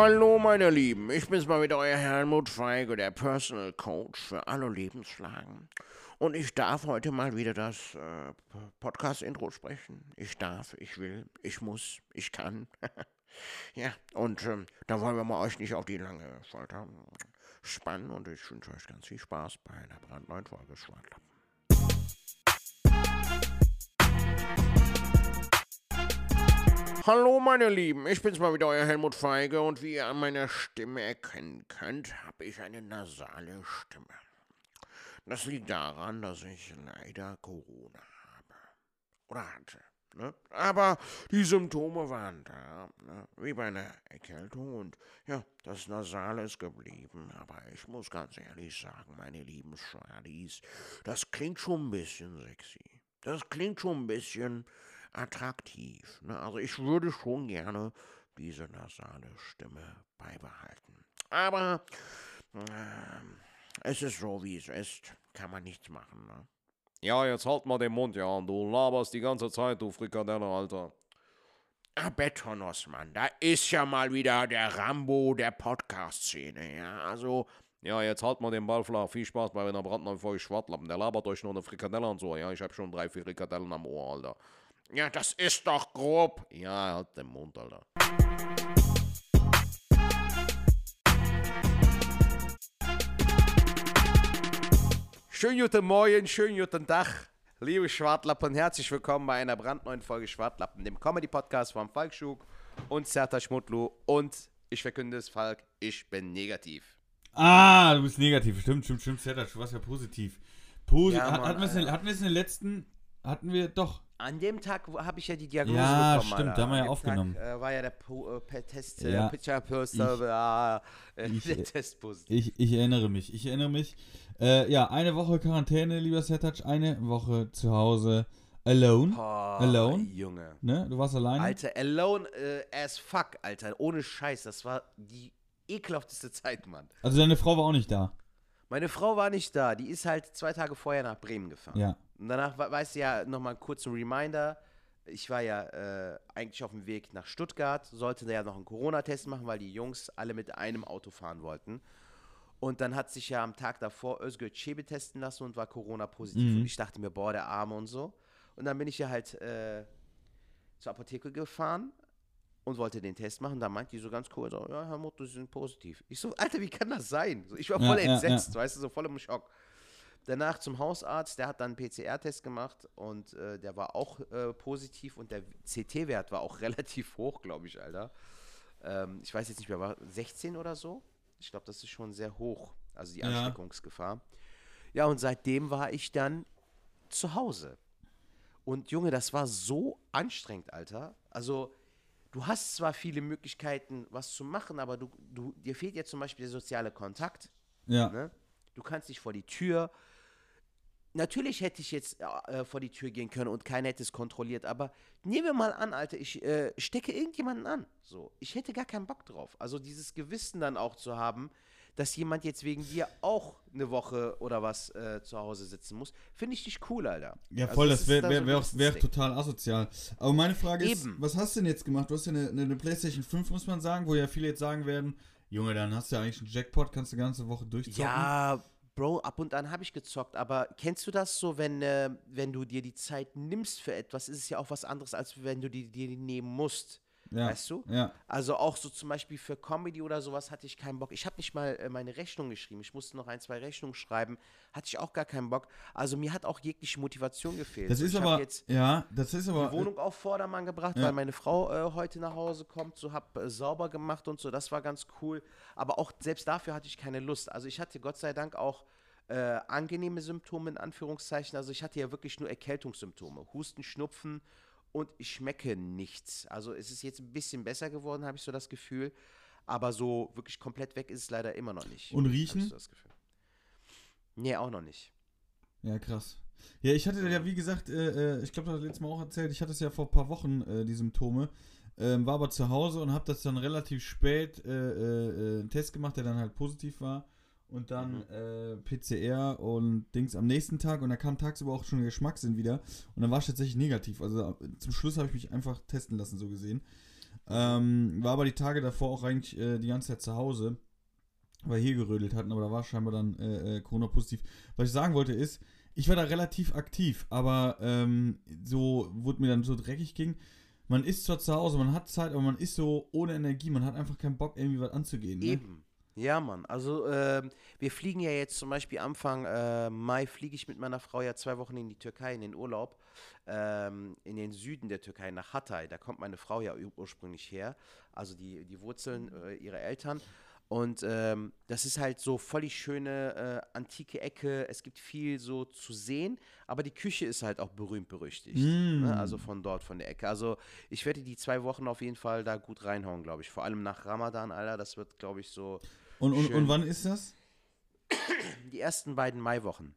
Hallo meine Lieben, ich bin's mal wieder, euer Helmut Feige, der Personal Coach für alle Lebenslagen. Und ich darf heute mal wieder das äh, Podcast-Intro sprechen. Ich darf, ich will, ich muss, ich kann. ja, und ähm, da wollen wir mal euch nicht auf die lange Folter spannen und ich wünsche euch ganz viel Spaß bei einer brandneuen Folge Schwartlappen. Hallo meine Lieben, ich bin's mal wieder, euer Helmut Feige und wie ihr an meiner Stimme erkennen könnt, habe ich eine nasale Stimme. Das liegt daran, dass ich leider Corona habe. Oder hatte. Ne? Aber die Symptome waren da, ne? wie bei einer Erkältung und ja, das Nasale ist geblieben. Aber ich muss ganz ehrlich sagen, meine lieben Charlies, das klingt schon ein bisschen sexy. Das klingt schon ein bisschen attraktiv. Ne? Also ich würde schon gerne diese nasale Stimme beibehalten. Aber äh, es ist so, wie es ist. Kann man nichts machen. Ne? Ja, jetzt halt mal den Mund, ja. Du laberst die ganze Zeit, du Frikadelle, Alter. Ah, Betonos, Mann, da ist ja mal wieder der Rambo der Podcast-Szene, ja. Also, ja, jetzt halt mal den Ball flach. Viel Spaß bei einer brandneuen Folge Schwartlappen. Der labert euch nur eine Frikadelle und so. Ja, ich hab schon drei, vier Frikadellen am Ohr, Alter. Ja, das ist doch grob. Ja, halt den Mund, Alter. Schönen guten Morgen, schönen guten Tag, liebe Schwartlappen. Herzlich willkommen bei einer brandneuen Folge Schwartlappen, dem Comedy-Podcast von Falk Schug und Serta Schmutlu. Und ich verkünde es, Falk, ich bin negativ. Ah, du bist negativ. Stimmt, stimmt, stimmt. Serta, du warst ja positiv. Posi Ja, Mann, hatten wir es in, hatten wir es in den letzten. Hatten wir doch. An dem Tag habe ich ja die Diagnose Ja, bekommen. stimmt, Alter. da haben wir ja aufgenommen. Tag, äh, war ja der po äh, Test, äh, Ja. Picture Post, Ich- äh, der Test positiv. Ich, ich erinnere mich. Ich erinnere mich. Äh, ja, eine Woche Quarantäne, lieber Sertac. Eine Woche zu Hause. Alone. Boah, Alone? Junge. Ne? Du warst alleine. Alter, alone äh, as fuck, Alter. Ohne Scheiß. Das war die ekelhafteste Zeit, Mann. Also deine Frau war auch nicht da. Meine Frau war nicht da. Die ist halt zwei Tage vorher nach Bremen gefahren. Ja. Und danach, we- weißt du ja, nochmal einen kurzen Reminder. Ich war ja äh, eigentlich auf dem Weg nach Stuttgart, sollte da ja noch einen Corona-Test machen, weil die Jungs alle mit einem Auto fahren wollten. Und dann hat sich ja am Tag davor Özgür Çebi testen lassen und war Corona-positiv. Mhm. Und ich dachte mir, boah, der Arme und so. Und dann bin ich ja halt äh, zur Apotheke gefahren und wollte den Test machen. Da meint die so ganz cool, so, ja, Herr Motto, Sie sind positiv. Ich so, Alter, wie kann das sein? So, ich war Ja, voll ja, ja. entsetzt, weißt du, so voll im Schock. Danach zum Hausarzt, der hat dann einen PCR-Test gemacht und äh, der war auch äh, positiv und der CT-Wert war auch relativ hoch, glaube ich, Alter. Ähm, ich weiß jetzt nicht mehr, war 16 oder so? Ich glaube, das ist schon sehr hoch, also die Ja. Ansteckungsgefahr. Ja, und seitdem war ich dann zu Hause. Und Junge, das war so anstrengend, Alter. Also, du hast zwar viele Möglichkeiten, was zu machen, aber du, du, dir fehlt ja zum Beispiel der soziale Kontakt. Ja. Ne? Du kannst nicht vor die Tür. Natürlich hätte ich jetzt äh, vor die Tür gehen können und keiner hätte es kontrolliert, aber nehmen wir mal an, Alter, ich äh, stecke irgendjemanden an. So, ich hätte gar keinen Bock drauf. Also dieses Gewissen dann auch zu haben, dass jemand jetzt wegen dir auch eine Woche oder was äh, zu Hause sitzen muss, finde ich nicht cool, Alter. Ja, Also voll, das das ist wäre wär, so wär wär Ding. total asozial. Aber meine Frage ist, Eben. was hast du denn jetzt gemacht? Du hast ja eine, eine, eine PlayStation 5, muss man sagen, wo ja viele jetzt sagen werden, Junge, dann hast du ja eigentlich einen Jackpot, kannst du die ganze Woche durchzocken. Ja, Bro, ab und an habe ich gezockt, aber kennst du das so, wenn, äh, wenn du dir die Zeit nimmst für etwas, ist es ja auch was anderes, als wenn du dir die nehmen musst. Ja. Weißt du? Ja. Also auch so zum Beispiel für Comedy oder sowas hatte ich keinen Bock. Ich habe nicht mal äh, meine Rechnung geschrieben. Ich musste noch ein, zwei Rechnungen schreiben. Hatte ich auch gar keinen Bock. Also mir hat auch jegliche Motivation gefehlt. Das ist ich aber, jetzt ja, das ist aber, die Wohnung auf Vordermann gebracht, Ja. weil meine Frau äh, heute nach Hause kommt, so hab äh, sauber gemacht und so, das war ganz cool. Aber auch selbst dafür hatte ich keine Lust. Also ich hatte Gott sei Dank auch äh, angenehme Symptome in Anführungszeichen. Also ich hatte ja wirklich nur Erkältungssymptome, Husten, Schnupfen und ich schmecke nichts. Also es ist jetzt ein bisschen besser geworden, habe ich so das Gefühl. Aber so wirklich komplett weg ist es leider immer noch nicht. Und riechen? Ich so das Gefühl. Nee, auch noch nicht. Ja, krass. Ja, ich hatte ja, wie gesagt, äh, äh, ich glaube, das hat letztes Mal auch erzählt, ich hatte es ja vor ein paar Wochen, äh, die Symptome, ähm, war aber zu Hause und habe das dann relativ spät äh, äh, äh, einen Test gemacht, der dann halt positiv war. Und dann äh, PCR und Dings am nächsten Tag und da kam tagsüber auch schon Geschmackssinn wieder. Und dann war ich tatsächlich negativ. Also äh, zum Schluss habe ich mich einfach testen lassen, so gesehen. Ähm, war aber die Tage davor auch eigentlich äh, die ganze Zeit zu Hause, weil wir hier gerödelt hatten, aber da war scheinbar dann äh, äh, Corona-positiv. Was ich sagen wollte ist, ich war da relativ aktiv, aber ähm, so wurde mir dann so dreckig ging. Man ist zwar zu Hause, man hat Zeit, aber man ist so ohne Energie, man hat einfach keinen Bock, irgendwie was anzugehen. Ne? Eben. Ja, Mann. Also ähm, wir fliegen ja jetzt zum Beispiel Anfang äh, Mai fliege ich mit meiner Frau ja zwei Wochen in die Türkei in den Urlaub, ähm, in den Süden der Türkei nach Hatay. Da kommt meine Frau ja ur- ursprünglich her, also die, die Wurzeln äh, ihrer Eltern. Und ähm, das ist halt so voll die schöne äh, antike Ecke. Es gibt viel so zu sehen, aber die Küche ist halt auch berühmt berüchtigt. Mm. Ne? Also von dort, von der Ecke. Also ich werde die zwei Wochen auf jeden Fall da gut reinhauen, glaube ich. Vor allem nach Ramadan, Alter. Das wird, glaube ich, so Und, und, Schön. und wann ist das? die ersten beiden Maiwochen.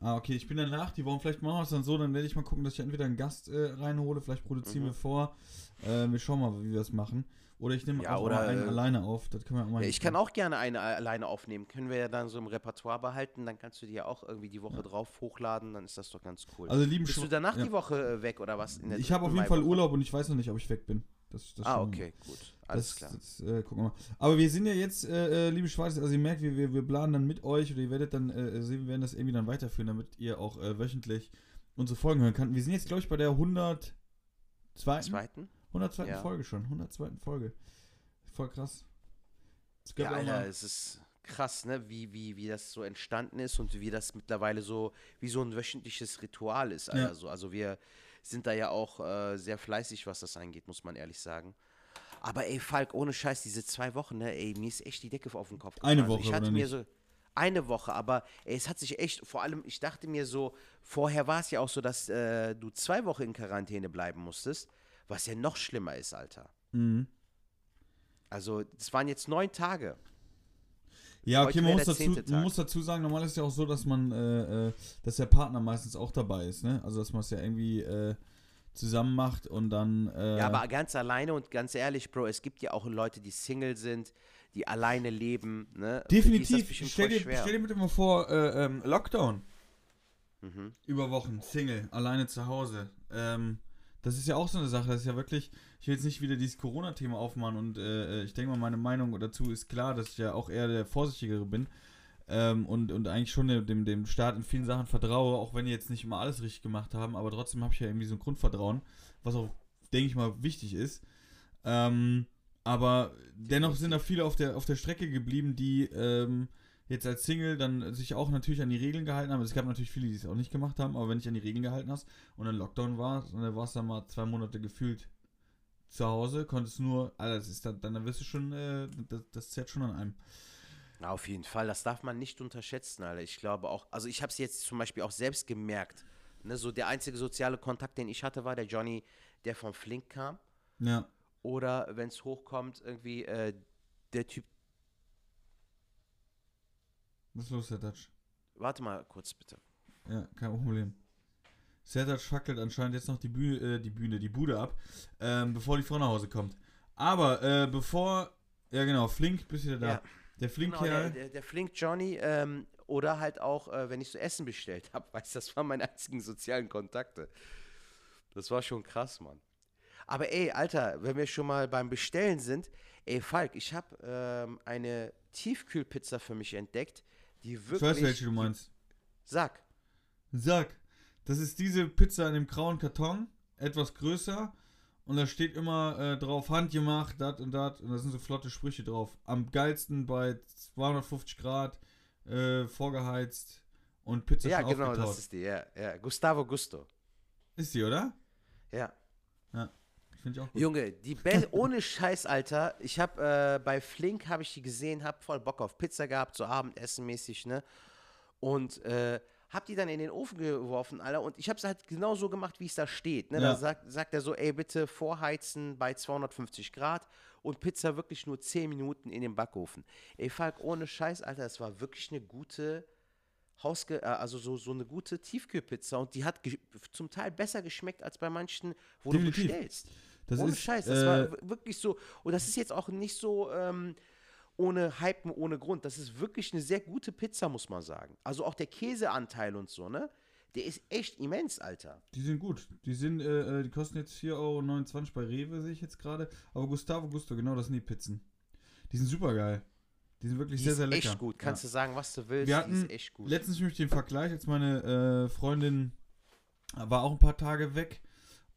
Ah, okay, ich bin danach, die Wochen, vielleicht machen wir es dann so, dann werde ich mal gucken, dass ich entweder einen Gast äh, reinhole, vielleicht produzieren Mhm. wir vor. Äh, wir schauen mal, wie wir das machen. Oder ich nehme Ja, auch oder, mal einen äh, alleine auf. Das können wir auch mal Ja, ich kann auch gerne eine alleine aufnehmen. Können wir ja dann so im Repertoire behalten. Dann kannst du die ja auch irgendwie die Woche drauf hochladen. Dann ist das doch ganz cool. Also lieben Bist du Schw- danach ja. die Woche äh, weg oder was? In der Ich habe auf jeden Fall? Urlaub und ich weiß noch nicht, ob ich weg bin. Das, das Ah, okay, gut. Alles das, klar. Das, äh, gucken wir mal. Aber wir sind ja jetzt, äh, äh, liebe Schwarz, also ihr merkt, wir, wir, wir planen dann mit euch oder ihr werdet dann äh, sehen, wir werden das irgendwie dann weiterführen, damit ihr auch äh, wöchentlich unsere Folgen hören könnt. Wir sind jetzt, glaube ich, bei der 102. Zweiten? 102. Ja. Folge schon. 102. Folge. Voll krass. Ja, Alter, es ist krass, ne? Wie, wie, wie das so entstanden ist und wie das mittlerweile so, wie so ein wöchentliches Ritual ist. Alter. Ja. So, also wir sind da ja auch äh, sehr fleißig, was das angeht, muss man ehrlich sagen. Aber ey, Falk, ohne Scheiß, diese zwei Wochen, ne, ey, mir ist echt die Decke auf den Kopf Eine gefallen. Woche, ich hatte oder mir so eine Woche, aber ey, es hat sich echt, vor allem, ich dachte mir so, vorher war es ja auch so, dass äh, du zwei Wochen in Quarantäne bleiben musstest, was ja noch schlimmer ist, Alter. Mhm. Also, es waren jetzt neun Tage. Ja, okay, man muss, dazu, man muss dazu sagen, normal ist ja auch so, dass man, äh, äh, dass der Partner meistens auch dabei ist, ne? Also, dass man es ja irgendwie äh, zusammen macht und dann. Äh, Ja, aber ganz alleine und ganz ehrlich, Bro, es gibt ja auch Leute, die Single sind, die alleine leben. Ne? Definitiv. Stell dir, stell dir bitte mal vor, äh, ähm, Lockdown. Mhm. Über Wochen, Single, alleine zu Hause. Ähm, das ist ja auch so eine Sache. Das ist ja wirklich, ich will jetzt nicht wieder dieses Corona-Thema aufmachen und äh, ich denke mal, meine Meinung dazu ist klar, dass ich ja auch eher der Vorsichtigere bin. Ähm, und, und eigentlich schon dem, dem Staat in vielen Sachen vertraue, auch wenn die jetzt nicht immer alles richtig gemacht haben, aber trotzdem habe ich ja irgendwie so ein Grundvertrauen, was auch, denke ich mal, wichtig ist. Ähm, aber dennoch sind da viele auf der, auf der Strecke geblieben, die ähm, jetzt als Single dann sich auch natürlich an die Regeln gehalten haben. Es gab natürlich viele, die es auch nicht gemacht haben, aber wenn dich an die Regeln gehalten hast und dann Lockdown war, und dann warst du dann mal zwei Monate gefühlt zu Hause, konntest nur, Alter, das ist dann, dann wirst du schon, äh, das, das zerrt schon an einem. Na, auf jeden Fall, das darf man nicht unterschätzen, Alter. Ich glaube auch, also ich habe es jetzt zum Beispiel auch selbst gemerkt. Ne, so der einzige soziale Kontakt, den ich hatte, war der Johnny, der vom Flink kam. Ja. Oder wenn es hochkommt, irgendwie äh, der Typ. Was ist los, Herr Dutch? Warte mal kurz bitte. Ja, kein Problem. Sertac fackelt anscheinend jetzt noch die Bühne, äh, die Bühne, die Bude ab, ähm, bevor die Frau nach Hause kommt. Aber äh, bevor, ja genau, Flink, bist wieder da. Ja. Der Flink Genau, der, der, der Flink Johnny ähm, oder halt auch, äh, wenn ich so Essen bestellt habe, weißt du, das waren meine einzigen sozialen Kontakte. Das war schon krass, Mann. Aber ey, Alter, wenn wir schon mal beim Bestellen sind, ey, Falk, ich habe ähm, eine Tiefkühlpizza für mich entdeckt, die ich wirklich. weiß, welche du meinst. Sag. Sag, das ist diese Pizza in dem grauen Karton, etwas größer. Und da steht immer äh, drauf, handgemacht, dat und dat. Und da sind so flotte Sprüche drauf. Am geilsten bei 250 Grad, äh, vorgeheizt und Pizza Ja, genau, aufgetaut. das ist die, ja, ja. Gustavo Gusto. Ist die, oder? Ja. Finde ich auch gut. Junge, die Be ohne Scheiß, Alter. Ich habe äh, bei Flink habe ich die gesehen, hab voll Bock auf Pizza gehabt, so Abendessen mäßig, ne? Und äh, hab die dann in den Ofen geworfen, Alter. Und ich habe es halt genau so gemacht, wie es da steht. Ne? Ja. Da sagt, sagt er so, ey, bitte vorheizen bei 250 Grad und Pizza wirklich nur 10 Minuten in den Backofen. Ey, Falk, ohne Scheiß, Alter, es war wirklich eine gute Hausge äh, also so, so eine gute Tiefkühlpizza und die hat zum Teil besser geschmeckt als bei manchen, wo Definitiv. du bestellst. Das ohne ist, Scheiß, das äh, war wirklich so. Und das ist jetzt auch nicht so ähm, ohne Hypen, ohne Grund. Das ist wirklich eine sehr gute Pizza, muss man sagen. Also auch der Käseanteil und so, ne? Der ist echt immens, Alter. Die sind gut. Die sind, äh, äh, die kosten jetzt 4,29 Euro bei Rewe, sehe ich jetzt gerade. Aber Gustavo Gusto, genau, das sind die Pizzen. Die sind super geil. Die sind wirklich Die sehr, sehr lecker. echt gut. Kannst ja. du sagen, was du willst. Wir die hatten ist echt gut. letztens nämlich den Vergleich, als meine äh, Freundin war auch ein paar Tage weg.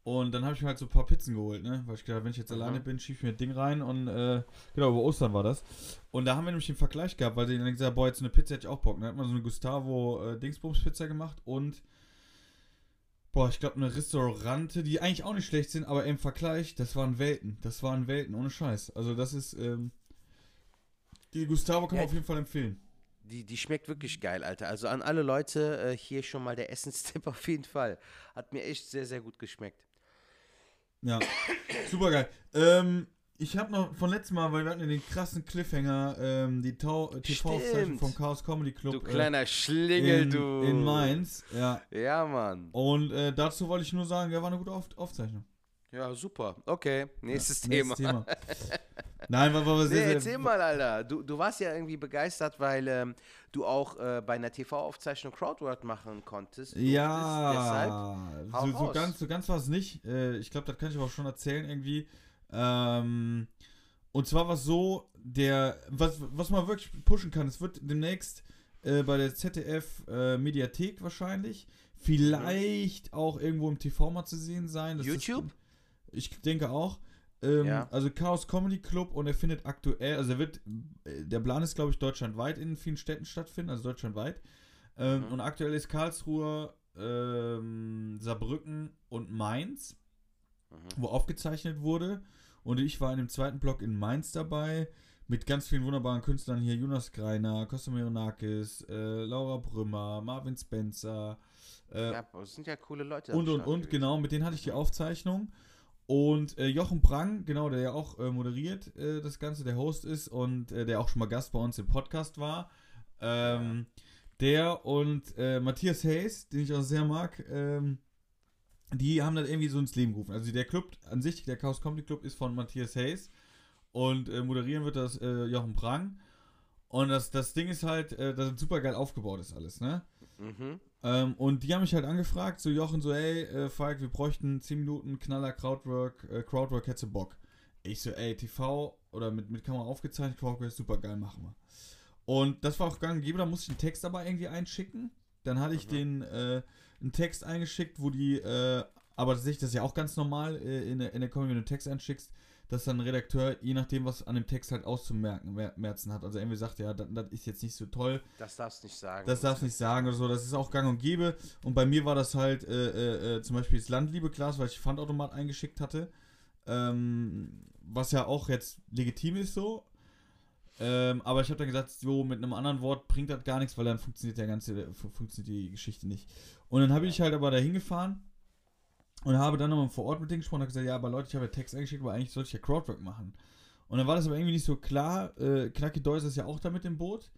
Und dann habe ich mir halt so ein paar Pizzen geholt, ne? Weil ich gedacht, wenn ich jetzt Mhm. alleine bin, schieb ich mir das Ding rein und äh, genau, über Ostern war das. Und da haben wir nämlich den Vergleich gehabt, weil die dann gesagt haben, boah, jetzt eine Pizza hätte ich auch Bock. Dann hat man so eine Gustavo äh, Dingsbums Pizza gemacht und boah, ich glaube eine Restaurante, die eigentlich auch nicht schlecht sind, aber im Vergleich, das waren Welten. Das waren Welten, ohne Scheiß. Also das ist, ähm, die Gustavo kann man Ja, auf jeden Fall empfehlen. Die, die schmeckt wirklich geil, Alter. Also an alle Leute äh, hier schon mal der Essenstipp auf jeden Fall. Hat mir echt sehr, sehr gut geschmeckt. Ja, super geil. Ähm, ich habe noch von letztem Mal, weil wir hatten ja den krassen Cliffhanger, ähm, die äh, Stimmt. vom Chaos Comedy Club Du kleiner äh, Schlingel, in, du. in Mainz. Ja. Ja, Mann. Und äh, dazu wollte ich nur sagen, ja, war eine gute Auf Aufzeichnung. Ja, super. Okay, nächstes Ja, Thema. nächstes Thema. Nein, war, war Nee, sehr, sehr. erzähl mal, Alter. Du, du warst ja irgendwie begeistert, weil ähm, du auch äh, bei einer TV-Aufzeichnung Crowdwork machen konntest. Du deshalb- Ja, Hau so, so ganz, so ganz war es nicht. Äh, ich glaube, das kann ich aber auch schon erzählen irgendwie. Ähm, und zwar war es so, der, was, was man wirklich pushen kann, es wird demnächst äh, bei der ZDF äh, Mediathek wahrscheinlich, vielleicht auch irgendwo im TV mal zu sehen sein. Das YouTube? Ist, ich denke auch. Ähm, Ja. Also Chaos Comedy Club und er findet aktuell, also er wird, äh, der Plan ist glaube ich deutschlandweit in vielen Städten stattfinden, also deutschlandweit. Ähm, Mhm. Und aktuell ist Karlsruhe, ähm, Saarbrücken und Mainz, Mhm. wo aufgezeichnet wurde. Und ich war in dem zweiten Block in Mainz dabei, mit ganz vielen wunderbaren Künstlern hier: Jonas Greiner, Costa Meronakis, äh, Laura Brümmer, Marvin Spencer. Äh, Ja, das sind ja coole Leute. und und und, gewesen. genau, mit denen hatte ich die Aufzeichnung. Und äh, Jochen Prang, genau, der ja auch äh, moderiert äh, das Ganze, der Host ist und äh, der auch schon mal Gast bei uns im Podcast war. Ähm, Der und äh, Matthias Hayes, den ich auch sehr mag, ähm, die haben das irgendwie so ins Leben gerufen. Also der Club an sich, der Chaos Comedy Club, ist von Matthias Hayes und äh, moderieren wird das Jochen Prang. Und das, das Ding ist halt, äh, dass es super geil aufgebaut ist alles, ne? Mhm. Ähm, und die haben mich halt angefragt, so Jochen, so, ey, äh, Falk, wir bräuchten 10 Minuten Knaller Crowdwork, äh, Crowdwork hätte Bock. Ich so, ey, TV oder mit, mit Kamera aufgezeichnet, Crowdwork ist super geil, machen wir. Und das war auch gang und gäbe, da musste ich einen Text aber irgendwie einschicken. Dann hatte ich Mhm. den, äh, einen Text eingeschickt, wo die, äh, aber tatsächlich, das ist ja auch ganz normal äh, in, der- in der Comedy, wenn du einen Text einschickst, dass dann ein Redakteur, je nachdem, was an dem Text halt auszumerken, mer- merzen hat. Also irgendwie sagt, ja, das, das ist jetzt nicht so toll, Das darfst du nicht sagen. das darfst du nicht sagen oder so, das ist auch gang und gäbe. Und bei mir war das halt äh, äh, äh, zum Beispiel das Landliebe-Glas, weil ich Pfandautomat eingeschickt hatte. Ähm, was ja auch jetzt legitim ist so. Ähm, aber ich habe dann gesagt, so mit einem anderen Wort bringt das gar nichts, weil dann funktioniert der ganze, fu- funktioniert die Geschichte nicht. Und dann habe ich halt aber da hingefahren und habe dann nochmal vor Ort mit denen gesprochen und gesagt, ja, aber Leute, ich habe ja Text eingeschickt, aber eigentlich sollte ich ja Crowdwork machen. Und dann war das aber irgendwie nicht so klar. Äh, Knacki Deus ist ja auch da mit im Boot.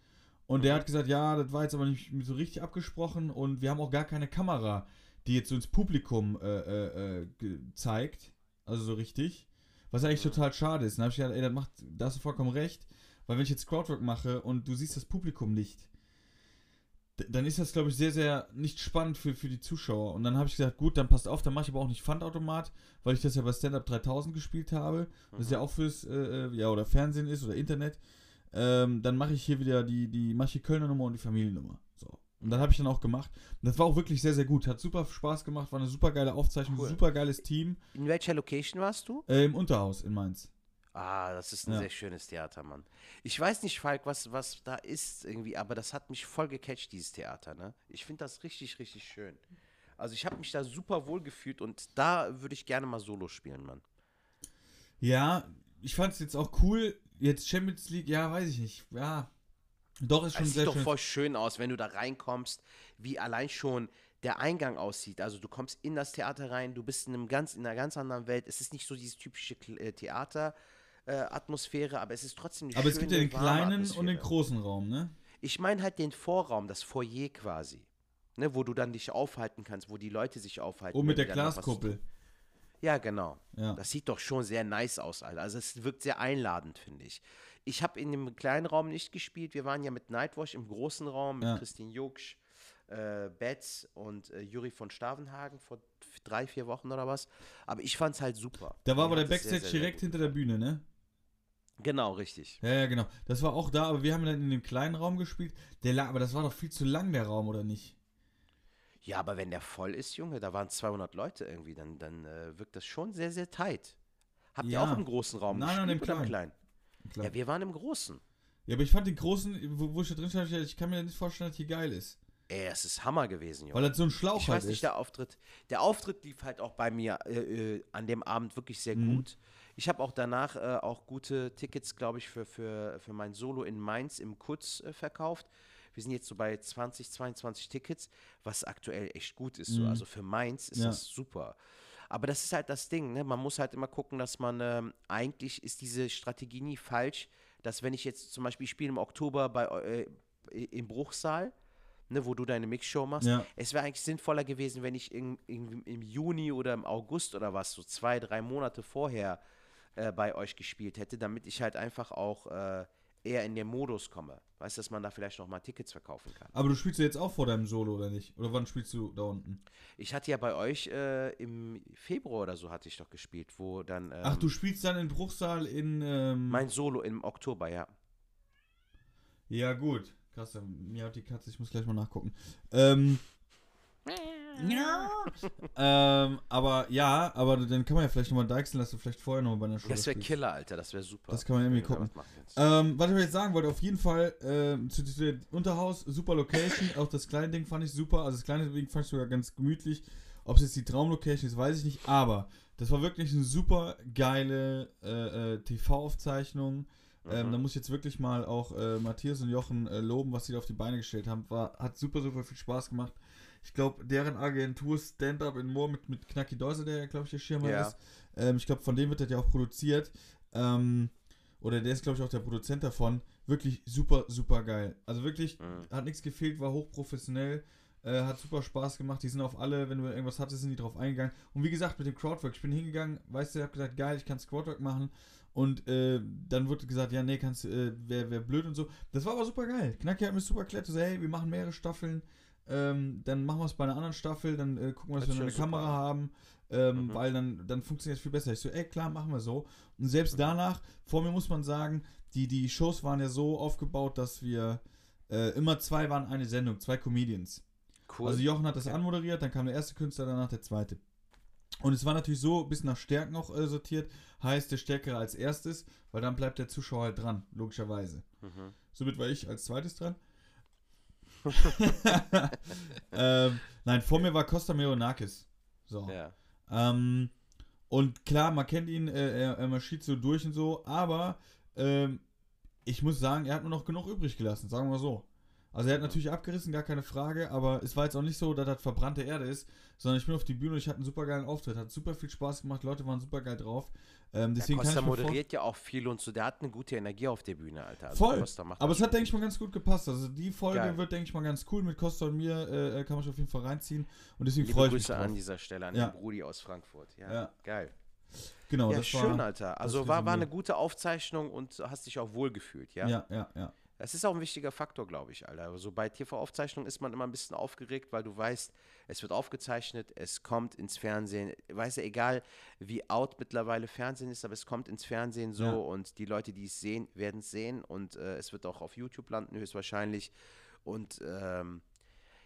Und der Mhm. hat gesagt, ja, das war jetzt aber nicht so richtig abgesprochen und wir haben auch gar keine Kamera, die jetzt so ins Publikum äh, äh, äh, zeigt. Also so richtig. Was eigentlich Mhm. total schade ist. Dann habe ich gesagt, ey, das macht, da hast du vollkommen recht. Weil wenn ich jetzt Crowdwork mache und du siehst das Publikum nicht, dann ist das, glaube ich, sehr, sehr nicht spannend für, für die Zuschauer. Und dann habe ich gesagt, gut, dann passt auf, dann mache ich aber auch nicht Pfandautomat, weil ich das ja bei Stand-Up 3000 gespielt habe. Das ja auch fürs, äh, äh, ja, oder Fernsehen ist oder Internet. Ähm, dann mache ich hier wieder die, die, mache ich die Kölner Nummer und die Familiennummer. So. Und dann habe ich dann auch gemacht. Und das war auch wirklich sehr, sehr gut. Hat super Spaß gemacht, war eine super geile Aufzeichnung, Cool. super geiles Team. In welcher Location warst du? Äh, Im Unterhaus in Mainz. Ah, das ist ein Ja. sehr schönes Theater, Mann. Ich weiß nicht, Falk, was, was da ist irgendwie, aber das hat mich voll gecatcht, dieses Theater, ne? Ich finde das richtig, richtig schön. Also ich habe mich da super wohl gefühlt und da würde ich gerne mal Solo spielen, Mann. Ja, ich fand es jetzt auch cool. Jetzt Champions League, ja, weiß ich nicht. Ja. Doch, ist schon Es sehr sieht doch schön. voll schön aus, wenn du da reinkommst, wie allein schon der Eingang aussieht. Also du kommst in das Theater rein, du bist in, einem ganz, in einer ganz anderen Welt. Es ist nicht so diese typische Kl- äh, Theater-Atmosphäre, aber es ist trotzdem eine Aber es gibt ja schöne, den kleinen und den Atmosphäre. großen Raum, ne? Ich meine halt den Vorraum, das Foyer quasi. Ne, wo du dann dich aufhalten kannst, wo die Leute sich aufhalten. Oh, mit der die Glaskuppel. Ja, genau. Ja. Das sieht doch schon sehr nice aus, Alter. Also es wirkt sehr einladend, finde ich. Ich habe in dem kleinen Raum nicht gespielt. Wir waren ja mit Nightwash im großen Raum mit Ja. Christine Joksch, äh, Betz und äh, Juri von Stavenhagen vor drei, vier Wochen oder was. Aber ich fand's halt super. Da war aber der es Backstage sehr, sehr direkt hinter der Bühne, ne? Genau, richtig. Ja, ja, genau. Das war auch da, aber wir haben dann in dem kleinen Raum gespielt. Der aber das war doch viel zu lang, der Raum, oder nicht? Ja, aber wenn der voll ist, Junge, da waren 200 Leute irgendwie, dann, dann äh, wirkt das schon sehr, sehr tight. Habt ihr Ja. auch im großen Raum Nein, nein, im gespielt oder im kleinen. kleinen? Ja, wir waren im großen. Ja, aber ich fand den großen, wo, wo ich da drin stand, ich kann mir nicht vorstellen, dass die geil ist. Ey, es ist Hammer gewesen, Junge. Weil das so ein Schlauch Ich halt weiß nicht, ist. der Auftritt. Der Auftritt lief halt auch bei mir äh, äh, an dem Abend wirklich sehr Mhm. gut. Ich habe auch danach äh, auch gute Tickets, glaube ich, für, für, für mein Solo in Mainz im Kutz äh, verkauft. Wir sind jetzt so bei 20, 22 Tickets, was aktuell echt gut ist. So. Mhm. Also für Mainz ist Ja. das super. Aber das ist halt das Ding, ne? man muss halt immer gucken, dass man, ähm, eigentlich ist diese Strategie nie falsch, dass wenn ich jetzt zum Beispiel spiele im Oktober bei, äh, im Bruchsaal, ne, wo du deine Mixshow machst, Ja. es wäre eigentlich sinnvoller gewesen, wenn ich in, in, im Juni oder im August oder was, so zwei, drei Monate vorher äh, bei euch gespielt hätte, damit ich halt einfach auch äh, eher in den Modus komme. Weißt du, dass man da vielleicht noch mal Tickets verkaufen kann. Aber du spielst ja jetzt auch vor deinem Solo, oder nicht? Oder wann spielst du da unten? Ich hatte ja bei euch äh, im Februar oder so hatte ich doch gespielt, wo dann ähm, Ach, du spielst dann in Bruchsal in. Ähm, mein Solo im Oktober, ja. ja, gut. Krass, mir hat die Katze, ich muss gleich mal nachgucken. Ähm. Ja. ähm, aber ja, aber dann kann man ja vielleicht nochmal deichseln, dass du vielleicht vorher noch bei einer Show Das wäre. Killer, Alter, das wäre super. Das kann man irgendwie gucken. Ähm, was ich jetzt sagen wollte, auf jeden Fall ähm, zu, zu der Unterhaus, super Location. Auch das kleine Ding fand ich super. Also das kleine Ding fand ich sogar ganz gemütlich. Ob es jetzt die Traumlocation ist, weiß ich nicht. Aber das war wirklich eine super geile äh, äh, TV-Aufzeichnung. Ähm, Mhm. da muss ich jetzt wirklich mal auch äh, Matthias und Jochen äh, loben, was sie da auf die Beine gestellt haben. War, hat super, super viel Spaß gemacht. Ich glaube, deren Agentur Stand-Up in Moor mit, mit Knacki Deuser, der ja, glaube ich, der Schirmer Ja. ist. Ähm, ich glaube, von dem wird das ja auch produziert. Ähm, oder der ist, glaube ich, auch der Produzent davon. Wirklich super, super geil. Also wirklich, Mhm. hat nichts gefehlt, war hochprofessionell. Äh, hat super Spaß gemacht. Die sind auf alle, wenn du irgendwas hattest, sind die drauf eingegangen. Und wie gesagt, mit dem Crowdwork, ich bin hingegangen, weißt du, ich habe gesagt, geil, ich kann Crowdwork machen. Und äh, dann wurde gesagt, ja, nee, kannst, äh, wäre wär blöd und so. Das war aber super geil. Knacki hat mir super erklärt, so, hey, wir machen mehrere Staffeln. Ähm, dann machen wir es bei einer anderen Staffel, dann äh, gucken wir, dass Das wir eine super. Kamera haben, ähm, Mhm. weil dann, dann funktioniert es viel besser. Ich so, ey, klar, machen wir so. Und selbst danach, vor mir muss man sagen, die, die Shows waren ja so aufgebaut, dass wir äh, immer zwei waren eine Sendung, zwei Comedians. Cool. Also Jochen hat das Okay. anmoderiert, dann kam der erste Künstler, danach der zweite. Und es war natürlich so, bis nach Stärken auch äh, sortiert, heißt der Stärkere als erstes, weil dann bleibt der Zuschauer halt dran, logischerweise. Mhm. Somit war ich als zweites dran. ähm, nein, vor mir war Costa Meronakis. So. Ja. Ähm, und klar, man kennt ihn, äh, er, er marschiert so durch und so, aber ähm, ich muss sagen, er hat nur noch genug übrig gelassen, sagen wir mal so. Also er hat natürlich abgerissen, gar keine Frage, aber es war jetzt auch nicht so, dass das verbrannte Erde ist, sondern ich bin auf die Bühne und ich hatte einen super geilen Auftritt, hat super viel Spaß gemacht, Leute waren super geil drauf. Ähm, deswegen der Costa kann ich moderiert ja auch viel und so, der hat eine gute Energie auf der Bühne, Alter. Also Voll. Aber es hat, denke ich mal, ganz gut gepasst. Also die Folge Geil. wird, denke ich mal, ganz cool. Mit Costa und mir äh, kann man sich auf jeden Fall reinziehen. Und deswegen freue ich mich Grüße an dieser Stelle an Ja. den Brudi aus Frankfurt. Ja, Ja. geil. Genau, ja, das schön, war, Alter. Also war, war eine gute Aufzeichnung und hast dich auch wohl gefühlt, ja? Ja, ja, ja. Das ist auch ein wichtiger Faktor, glaube ich, Alter. Also bei TV-Aufzeichnungen ist man immer ein bisschen aufgeregt, weil du weißt, es wird aufgezeichnet, es kommt ins Fernsehen. Weißt du, egal wie out mittlerweile Fernsehen ist, aber es kommt ins Fernsehen so Ja. und die Leute, die es sehen, werden es sehen und äh, es wird auch auf YouTube landen, höchstwahrscheinlich. Und ähm,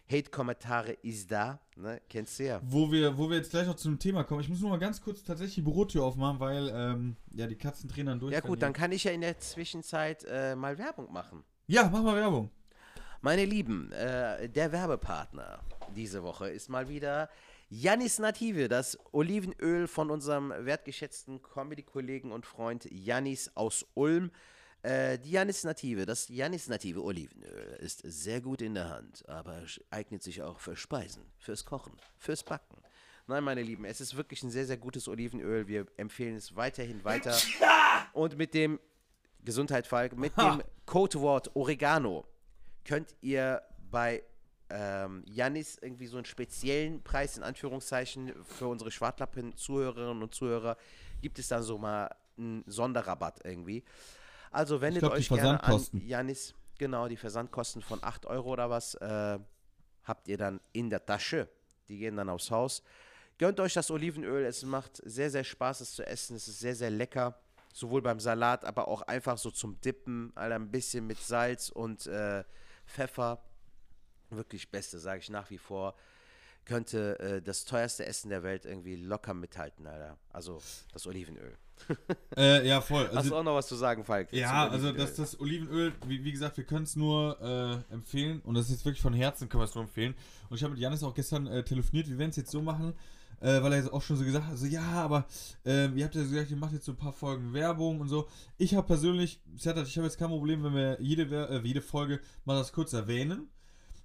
Hate-Kommentare ist da, ne? Kennst du ja. Wo wir, wo wir jetzt gleich noch zum Thema kommen. Ich muss nur mal ganz kurz tatsächlich die Bürotür aufmachen, weil ähm, ja, die Katzen drehen dann durch. Ja gut, dann kann ich ja in der Zwischenzeit äh, mal Werbung machen. Ja, mach mal Werbung. Meine Lieben, äh, der Werbepartner diese Woche ist mal wieder Janis Native, das Olivenöl von unserem wertgeschätzten Comedy-Kollegen und Freund Janis aus Ulm. Äh, die Janis Native, das Janis Native Olivenöl ist sehr gut in der Hand, aber eignet sich auch für Speisen, fürs Kochen, fürs Backen. Nein, meine Lieben, es ist wirklich ein sehr, sehr gutes Olivenöl. Wir empfehlen es weiterhin weiter. Und mit dem Gesundheit, Falk, mit dem Codewort Oregano könnt ihr bei ähm, Janis irgendwie so einen speziellen Preis in Anführungszeichen für unsere Schwartlappen-Zuhörerinnen und Zuhörer gibt es dann so mal einen Sonderrabatt irgendwie. Also wendet glaub, die euch gerne an. Janis, genau, die Versandkosten von 8 Euro oder was. Äh, habt ihr dann in der Tasche. Die gehen dann aufs Haus. Gönnt euch das Olivenöl, es macht sehr, sehr Spaß, es zu essen. Es ist sehr, sehr lecker. Sowohl beim Salat, aber auch einfach so zum Dippen. Alter, ein bisschen mit Salz und äh, Pfeffer. Wirklich Beste, sage ich nach wie vor. Könnte äh, das teuerste Essen der Welt irgendwie locker mithalten, Alter. Also das Olivenöl. Äh, ja, voll. Hast du Also, auch noch was zu sagen, Falk? ja, also das, das Olivenöl, wie, wie gesagt, wir können es nur äh, empfehlen und das ist jetzt wirklich von Herzen, können wir es nur empfehlen. Und ich habe mit Janis auch gestern äh, telefoniert, wir werden es jetzt so machen, äh, weil er jetzt auch schon so gesagt hat, so ja, aber äh, ihr habt ja gesagt, ihr macht jetzt so ein paar Folgen Werbung und so. Ich habe persönlich, Sertat, ich habe jetzt kein Problem, wenn wir jede, äh, jede Folge mal das kurz erwähnen.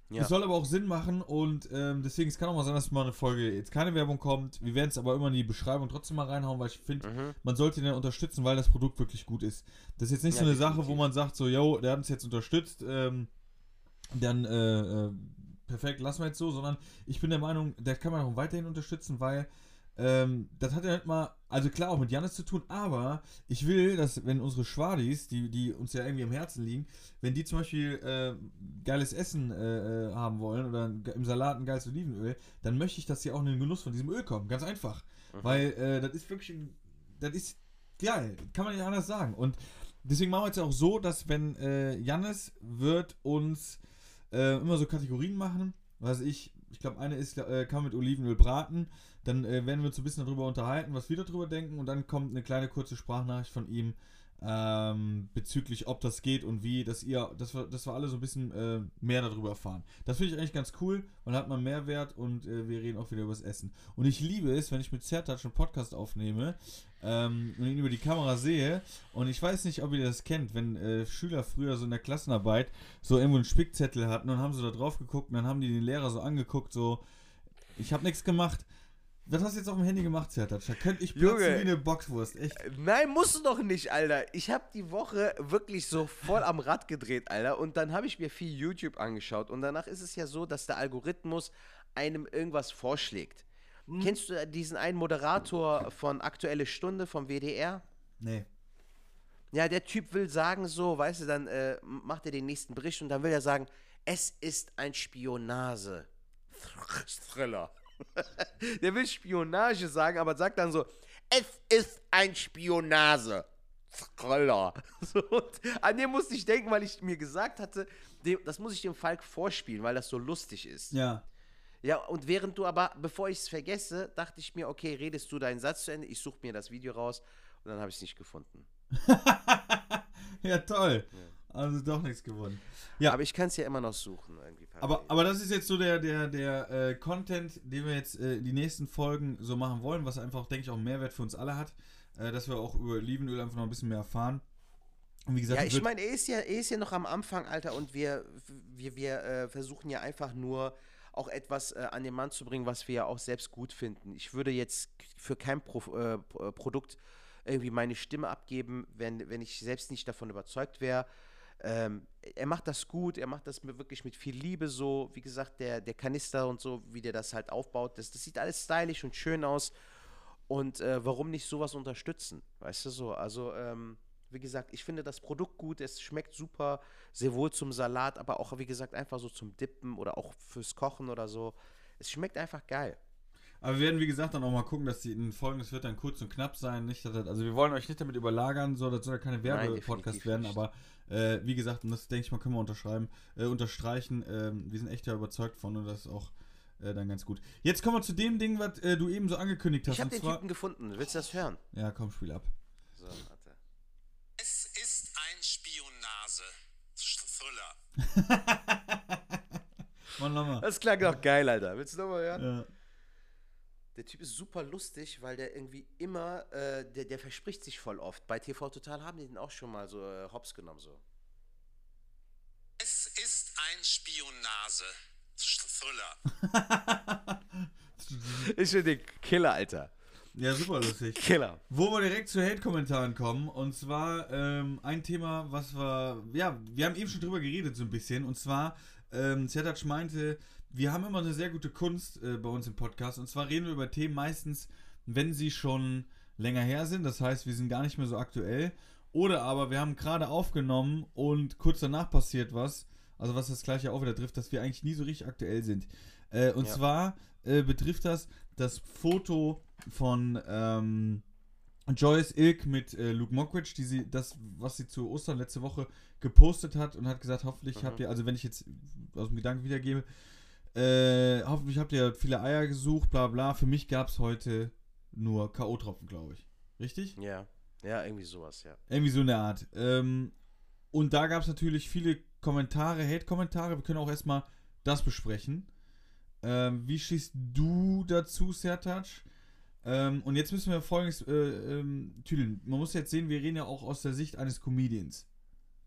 Ja. Es soll aber auch Sinn machen und ähm, deswegen, es kann auch mal sein, dass mal eine Folge jetzt keine Werbung kommt. Wir werden es aber immer in die Beschreibung trotzdem mal reinhauen, weil ich finde, Mhm. man sollte den unterstützen, weil das Produkt wirklich gut ist. Das ist jetzt nicht Ja, so eine Sache, wo man sagt, so, yo, der hat uns jetzt unterstützt, ähm, dann äh, äh, perfekt, lassen wir jetzt so, sondern ich bin der Meinung, der kann man auch weiterhin unterstützen, weil ähm, das hat ja nicht mal, also klar auch mit Janis zu tun, aber ich will, dass wenn unsere Schwadis, die, die uns ja irgendwie am Herzen liegen, wenn die zum Beispiel äh, geiles Essen äh, äh, haben wollen oder im Salat ein geiles Olivenöl, dann möchte ich, dass sie auch in den Genuss von diesem Öl kommen. Ganz einfach. Weil äh, das ist wirklich, das ist geil, kann man nicht anders sagen. Und deswegen machen wir jetzt auch so, dass wenn äh, Jannis wird uns äh, immer so Kategorien machen, was ich, ich glaube, eine ist, äh, kann man mit Olivenöl braten, dann äh, werden wir uns ein bisschen darüber unterhalten, was wir darüber denken und dann kommt eine kleine kurze Sprachnachricht von ihm ähm, bezüglich, ob das geht und wie, dass ihr, dass wir, dass wir alle so ein bisschen äh, mehr darüber erfahren. Das finde ich eigentlich ganz cool, dann hat man Mehrwert und äh, wir reden auch wieder über das Essen. Und ich liebe es, wenn ich mit Zertouch einen Podcast aufnehme ähm, und ihn über die Kamera sehe und ich weiß nicht, ob ihr das kennt, wenn äh, Schüler früher so in der Klassenarbeit so irgendwo einen Spickzettel hatten und haben so da drauf geguckt und dann haben die den Lehrer so angeguckt, so, ich habe nichts gemacht. Was hast du jetzt auf dem Handy gemacht, Zertouch? Da könnte ich platzen Junge. wie eine Boxwurst, echt. Nein, musst du doch nicht, Alter. Ich habe die Woche wirklich so voll am Rad gedreht, Alter. Und dann habe ich mir viel YouTube angeschaut. Und danach ist es ja so, dass der Algorithmus einem irgendwas vorschlägt. Kennst du diesen einen Moderator von Aktuelle Stunde vom WDR? Nee. Ja, der Typ will sagen so, weißt du, dann äh, macht er den nächsten Bericht und dann will er sagen, es ist ein Spionage. Thriller. der will Spionage sagen, aber sagt dann so, es ist ein Spionage. Thriller. So, an dem musste ich denken, weil ich mir gesagt hatte, dem, das muss ich dem Falk vorspielen, weil das so lustig ist. Ja. Ja, und während du aber, bevor ich es vergesse, dachte ich mir, okay, redest du deinen Satz zu Ende, ich suche mir das Video raus und dann habe ich es nicht gefunden. ja, toll. Also doch nichts gewonnen. Ja. Aber ich kann es ja immer noch suchen. Irgendwie Aber, aber das ist jetzt so der, der, der äh, Content, den wir jetzt äh, die nächsten Folgen so machen wollen, was einfach, denke ich, auch einen Mehrwert für uns alle hat, äh, dass wir auch über Olivenöl einfach noch ein bisschen mehr erfahren. Und wie gesagt, ja, ich meine, er ist ja, er ist ja noch am Anfang, Alter, und wir, wir, wir äh, versuchen ja einfach nur auch etwas äh, an den Mann zu bringen, was wir ja auch selbst gut finden. Ich würde jetzt für kein Pro, äh, äh, Produkt irgendwie meine Stimme abgeben, wenn, wenn ich selbst nicht davon überzeugt wäre. Ähm, er macht das gut, er macht das wirklich mit viel Liebe so. Wie gesagt, der, der Kanister und so, wie der das halt aufbaut, das, das sieht alles stylisch und schön aus. Und äh, warum nicht sowas unterstützen? Weißt du so? Also, ähm, wie gesagt, ich finde das Produkt gut, es schmeckt super, sehr wohl zum Salat, aber auch, wie gesagt, einfach so zum Dippen oder auch fürs Kochen oder so. Es schmeckt einfach geil. Aber wir werden, wie gesagt, dann auch mal gucken, dass die in Folgen, das wird dann kurz und knapp sein. Nicht, dass das, also wir wollen euch nicht damit überlagern, so, das soll ja keine Werbepodcast werden, nicht. aber äh, wie gesagt, und das denke ich mal, können wir unterschreiben, äh, unterstreichen. ähm, wir sind echt ja überzeugt von und das ist auch äh, dann ganz gut. Jetzt kommen wir zu dem Ding, was äh, du eben so angekündigt hast. Ich habe den zwar, Typen gefunden. Willst du das hören? Ja, komm, spiel ab. So, warte. Es ist ein Spionage-Thriller. Mann, nochmal. Das klang doch geil, Alter. Willst du nochmal hören? Ja. Der Typ ist super lustig, weil der irgendwie immer, äh, der, der verspricht sich voll oft. Bei TV Total haben die den auch schon mal so äh, hops genommen, so. Es ist ein Spionage-Thriller. Ich finde den Killer, Alter. Ja, super lustig. Killer. Wo wir direkt zu Hate-Kommentaren kommen, und zwar ähm, ein Thema, was wir, ja, wir haben eben schon drüber geredet so ein bisschen, und zwar, ähm, Zertac meinte, wir haben immer eine sehr gute Kunst äh, bei uns im Podcast, und zwar reden wir über Themen meistens, wenn sie schon länger her sind, das heißt, wir sind gar nicht mehr so aktuell, oder aber wir haben gerade aufgenommen und kurz danach passiert was, also was das gleiche auch wieder trifft, dass wir eigentlich nie so richtig aktuell sind. Äh, und Ja. zwar äh, betrifft das das Foto von ähm, Joyce Ilk mit äh, Luke Mockridge, die sie, das, was sie zu Ostern letzte Woche gepostet hat und hat gesagt, hoffentlich Mhm. habt ihr, also wenn ich jetzt aus dem Gedanken wiedergebe, äh, hoffentlich habt ihr viele Eier gesucht, bla bla. Für mich gab es heute nur K.O.-Tropfen, glaube ich. Richtig? Ja. Ja, irgendwie sowas, ja. Irgendwie so eine Art. Ähm, und da gab es natürlich viele Kommentare, Hate-Kommentare. Wir können auch erstmal das besprechen. Ähm, wie stehst du dazu, Sertac? Ähm, und jetzt müssen wir folgendes äh, ähm, tüdeln. Man muss jetzt sehen, wir reden ja auch aus der Sicht eines Comedians.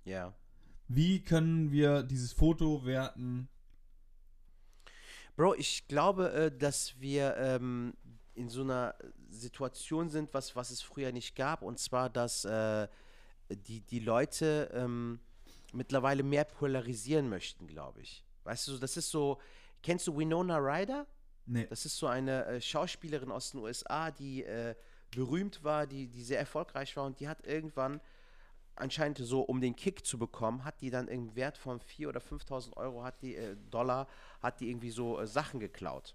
Ja. Wie können wir dieses Foto werten? Bro, ich glaube, äh, dass wir ähm, in so einer Situation sind, was, was es früher nicht gab, und zwar, dass äh, die, die Leute ähm, mittlerweile mehr polarisieren möchten, glaube ich. Weißt du, das ist so, kennst du Winona Ryder? Nee. Das ist so eine äh, Schauspielerin aus den USA, die äh, berühmt war, die, die sehr erfolgreich war und die hat irgendwann anscheinend so, um den Kick zu bekommen, hat die dann im Wert von 4.000 oder 5.000 Euro, hat die, äh, Dollar, hat die irgendwie so äh, Sachen geklaut.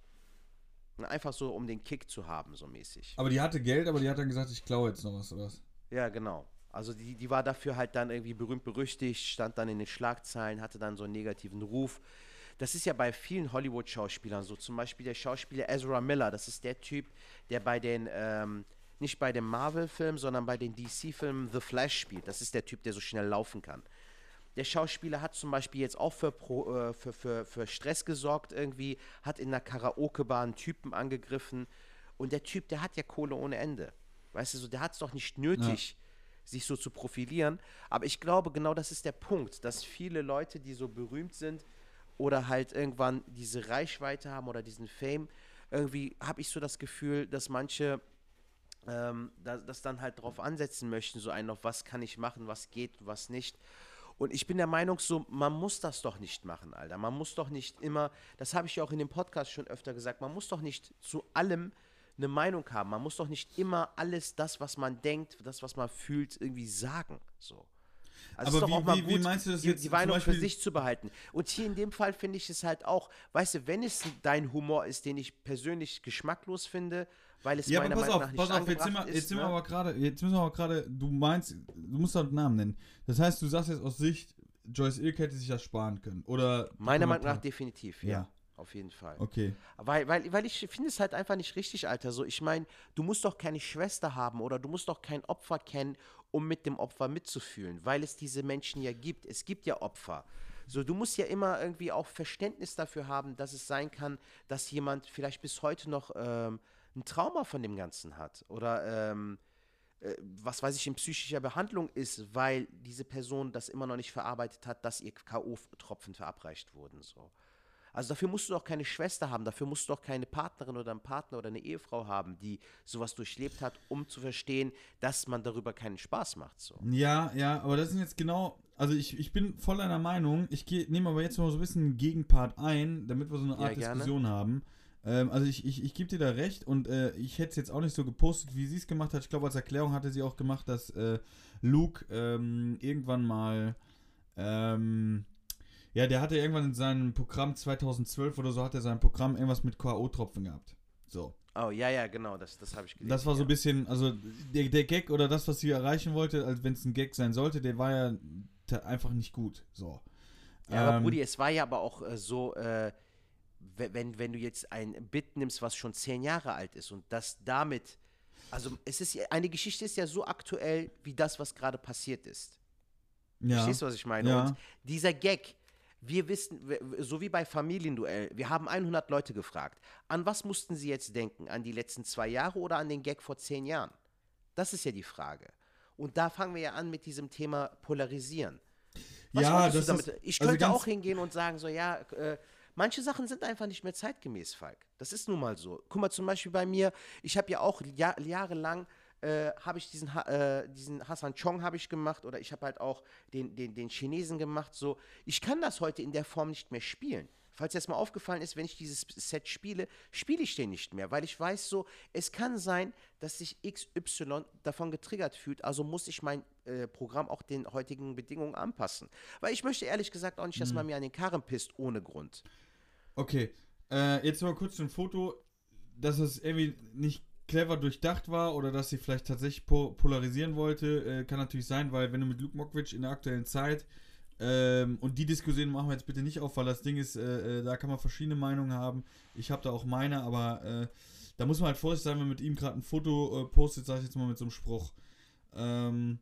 Einfach so, um den Kick zu haben, so mäßig. Aber die hatte Geld, aber die hat dann gesagt, ich klaue jetzt noch was, oder was? Ja, genau. Also die, die war dafür halt dann irgendwie berühmt berüchtigt, stand dann in den Schlagzeilen, hatte dann so einen negativen Ruf. Das ist ja bei vielen Hollywood-Schauspielern so. Zum Beispiel der Schauspieler Ezra Miller, das ist der Typ, der bei den, ähm, nicht bei dem Marvel-Film, sondern bei den DC-Filmen The Flash spielt. Das ist der Typ, der so schnell laufen kann. Der Schauspieler hat zum Beispiel jetzt auch für, Pro, äh, für, für, für Stress gesorgt irgendwie, hat in einer Karaoke-Bar einen Typen angegriffen. Und der Typ, der hat ja Kohle ohne Ende. Weißt du, so, der hat es doch nicht nötig, sich so zu profilieren. Aber ich glaube, genau das ist der Punkt, dass viele Leute, die so berühmt sind oder halt irgendwann diese Reichweite haben oder diesen Fame, irgendwie habe ich so das Gefühl, dass manche ähm, da, das dann halt drauf ansetzen möchten, so ein, auf was kann ich machen, was geht, was nicht. Und ich bin der Meinung, so, man muss das doch nicht machen, Alter. Man muss doch nicht immer, das habe ich ja auch in dem Podcast schon öfter gesagt, man muss doch nicht zu allem eine Meinung haben. Man muss doch nicht immer alles das, was man denkt, das, was man fühlt, irgendwie sagen. So. Also Aber ist doch wie- auch mal wie- wie gut, meinst du das die, jetzt die zum Meinung für sich zu behalten. Und hier in dem Fall finde ich es halt auch, weißt du, wenn es dein Humor ist, den ich persönlich geschmacklos finde, weil es Ja, aber meiner pass Meinung auf, pass auf, jetzt sind wir, jetzt sind wir ne? aber gerade, jetzt müssen wir aber gerade, du meinst, du musst doch einen Namen nennen. Das heißt, du sagst jetzt aus Sicht, Joyce Ilk hätte sich das sparen können. Oder. die Meiner Meinung nach definitiv, ja. Ja. Auf jeden Fall. Okay. Weil, weil, weil ich finde es halt einfach nicht richtig, Alter. So, ich meine, du musst doch keine Schwester haben oder du musst doch kein Opfer kennen, um mit dem Opfer mitzufühlen, weil es diese Menschen ja gibt. Es gibt ja Opfer. So, du musst ja immer irgendwie auch Verständnis dafür haben, dass es sein kann, dass jemand vielleicht bis heute noch ähm, ein Trauma von dem Ganzen hat oder ähm, äh, was weiß ich, in psychischer Behandlung ist, weil diese Person das immer noch nicht verarbeitet hat, dass ihr K.O.-Tropfen verabreicht wurden. So. Also dafür musst du doch keine Schwester haben, dafür musst du doch keine Partnerin oder einen Partner oder eine Ehefrau haben, die sowas durchlebt hat, um zu verstehen, dass man darüber keinen Spaß macht. So. Ja, ja, aber das sind jetzt genau. Also ich, ich bin voll deiner Meinung. Ich nehme aber jetzt mal so ein bisschen einen Gegenpart ein, damit wir so eine Ja, Art gerne. Diskussion haben. Ähm, also ich, ich, ich gebe dir da recht und äh, ich hätte es jetzt auch nicht so gepostet, wie sie es gemacht hat. Ich glaube, als Erklärung hatte sie auch gemacht, dass äh, Luke ähm, irgendwann mal ähm, ja, der hatte irgendwann in seinem Programm 2012 oder so, hat er sein Programm irgendwas mit K.O.-Tropfen gehabt. So. Oh, ja, ja, genau, das, das habe ich gelesen. Das war so ein bisschen, also der, der Gag oder das, was sie erreichen wollte, als wenn es ein Gag sein sollte, der war ja einfach nicht gut. So. Ja, aber Ähm, Brudi, es war ja aber auch äh, so, äh, we- wenn, wenn du jetzt ein Bit nimmst, was schon zehn Jahre alt ist und das damit, also es ist eine Geschichte ist ja so aktuell wie das, was gerade passiert ist. ja. Verstehst du, was ich meine? Ja. Und dieser Gag, wir wissen, so wie bei Familienduell, wir haben 100 Leute gefragt. An was mussten sie jetzt denken? An die letzten zwei Jahre oder an den Gag vor zehn Jahren? Das ist ja die Frage. Und da fangen wir ja an mit diesem Thema Polarisieren. Was Ja, das ist- ich also könnte ganz- auch hingehen und sagen, so, ja, äh, manche Sachen sind einfach nicht mehr zeitgemäß, Falk. Das ist nun mal so. Guck mal, zum Beispiel bei mir, ich habe ja auch Jahr, jahrelang äh, habe ich diesen, Ha- äh, diesen Hassan Chong habe ich gemacht oder ich habe halt auch den, den, den Chinesen gemacht. So, ich kann das heute in der Form nicht mehr spielen. Falls das mal aufgefallen ist, wenn ich dieses Set spiele, spiele ich den nicht mehr, weil ich weiß so, es kann sein, dass sich XY davon getriggert fühlt, also muss ich mein äh, Programm auch den heutigen Bedingungen anpassen. Weil ich möchte ehrlich gesagt auch nicht, Mhm. dass man mir an den Karren pisst ohne Grund. Okay, äh, jetzt mal kurz ein Foto, dass es irgendwie nicht clever durchdacht war oder dass sie vielleicht tatsächlich po polarisieren wollte, äh, kann natürlich sein, weil wenn du mit Luke Mockridge in der aktuellen Zeit ähm, und die Diskussion machen wir jetzt bitte nicht auf, weil das Ding ist, äh, äh, da kann man verschiedene Meinungen haben. Ich habe da auch meine, aber äh, da muss man halt vorsichtig sein, wenn man mit ihm gerade ein Foto äh, postet, sag ich jetzt mal mit so einem Spruch. Ähm,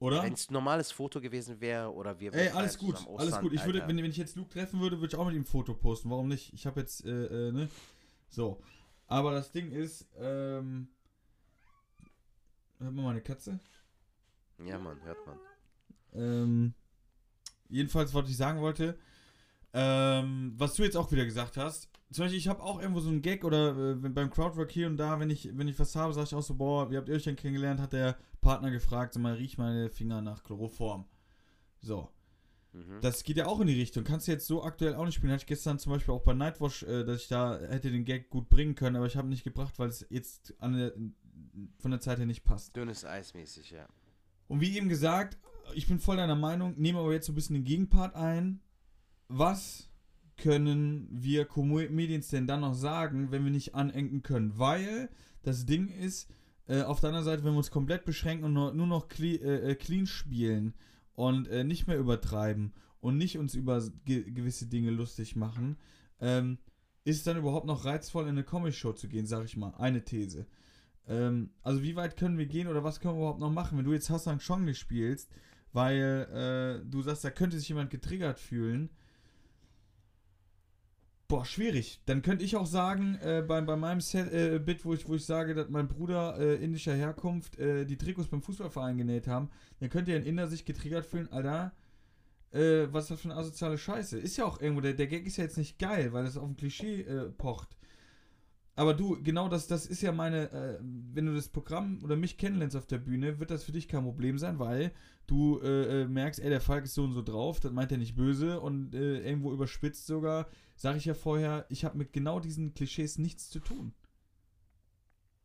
oder? Wenn es ein normales Foto gewesen wäre oder wir Ey, alles feiern gut, zusammen alles Ostern, gut. Ich würde, wenn, wenn ich jetzt Luke treffen würde, würde ich auch mit ihm ein Foto posten. Warum nicht? Ich habe jetzt, äh, äh, ne? So. Aber das Ding ist, ähm. Hört man meine Katze? Ja, Mann, hört man. Ähm. Jedenfalls, was ich sagen wollte, ähm, was du jetzt auch wieder gesagt hast. Zum Beispiel, ich habe auch irgendwo so einen Gag oder äh, beim Crowdwork hier und da, wenn ich, wenn ich was habe, sage ich auch so, boah, wie habt ihr euch denn kennengelernt? Hat der Partner gefragt, sag mal, riech meine Finger nach Chloroform. So. Mhm. Das geht ja auch in die Richtung. Kannst du jetzt so aktuell auch nicht spielen. Hatte ich gestern zum Beispiel auch bei Nightwash, äh, dass ich da hätte den Gag gut bringen können, aber ich habe nicht gebracht, weil es jetzt der, von der Zeit her nicht passt. Dünnes Eis mäßig, ja. Und wie eben gesagt, ich bin voll deiner Meinung, nehme aber jetzt so ein bisschen den Gegenpart ein. Was können wir Comedians denn dann noch sagen, wenn wir nicht anenken können? Weil das Ding ist, äh, auf der anderen Seite, wenn wir uns komplett beschränken und nur, nur noch cle äh, äh, clean spielen und äh, nicht mehr übertreiben und nicht uns über ge gewisse Dinge lustig machen, ähm, ist es dann überhaupt noch reizvoll, in eine Comedy-Show zu gehen, sag ich mal. Eine These. Ähm, also wie weit können wir gehen oder was können wir überhaupt noch machen, wenn du jetzt Hassan Chong spielst, weil äh, du sagst, da könnte sich jemand getriggert fühlen. Boah, schwierig. Dann könnte ich auch sagen, äh, bei, bei meinem Set, äh, Bit, wo ich, wo ich sage, dass mein Bruder äh, indischer Herkunft äh, die Trikots beim Fußballverein genäht haben, dann könnte ein Inder sich getriggert fühlen, Alter, äh, was ist das für eine asoziale Scheiße? Ist ja auch irgendwo, der, der Gag ist ja jetzt nicht geil, weil das auf ein Klischee äh, pocht. Aber du, genau das, das ist ja meine, äh, wenn du das Programm oder mich kennenlernst auf der Bühne, wird das für dich kein Problem sein, weil du äh, äh, merkst, ey, der Falk ist so und so drauf, das meint er nicht böse und äh, irgendwo überspitzt sogar, sage ich ja vorher, ich habe mit genau diesen Klischees nichts zu tun.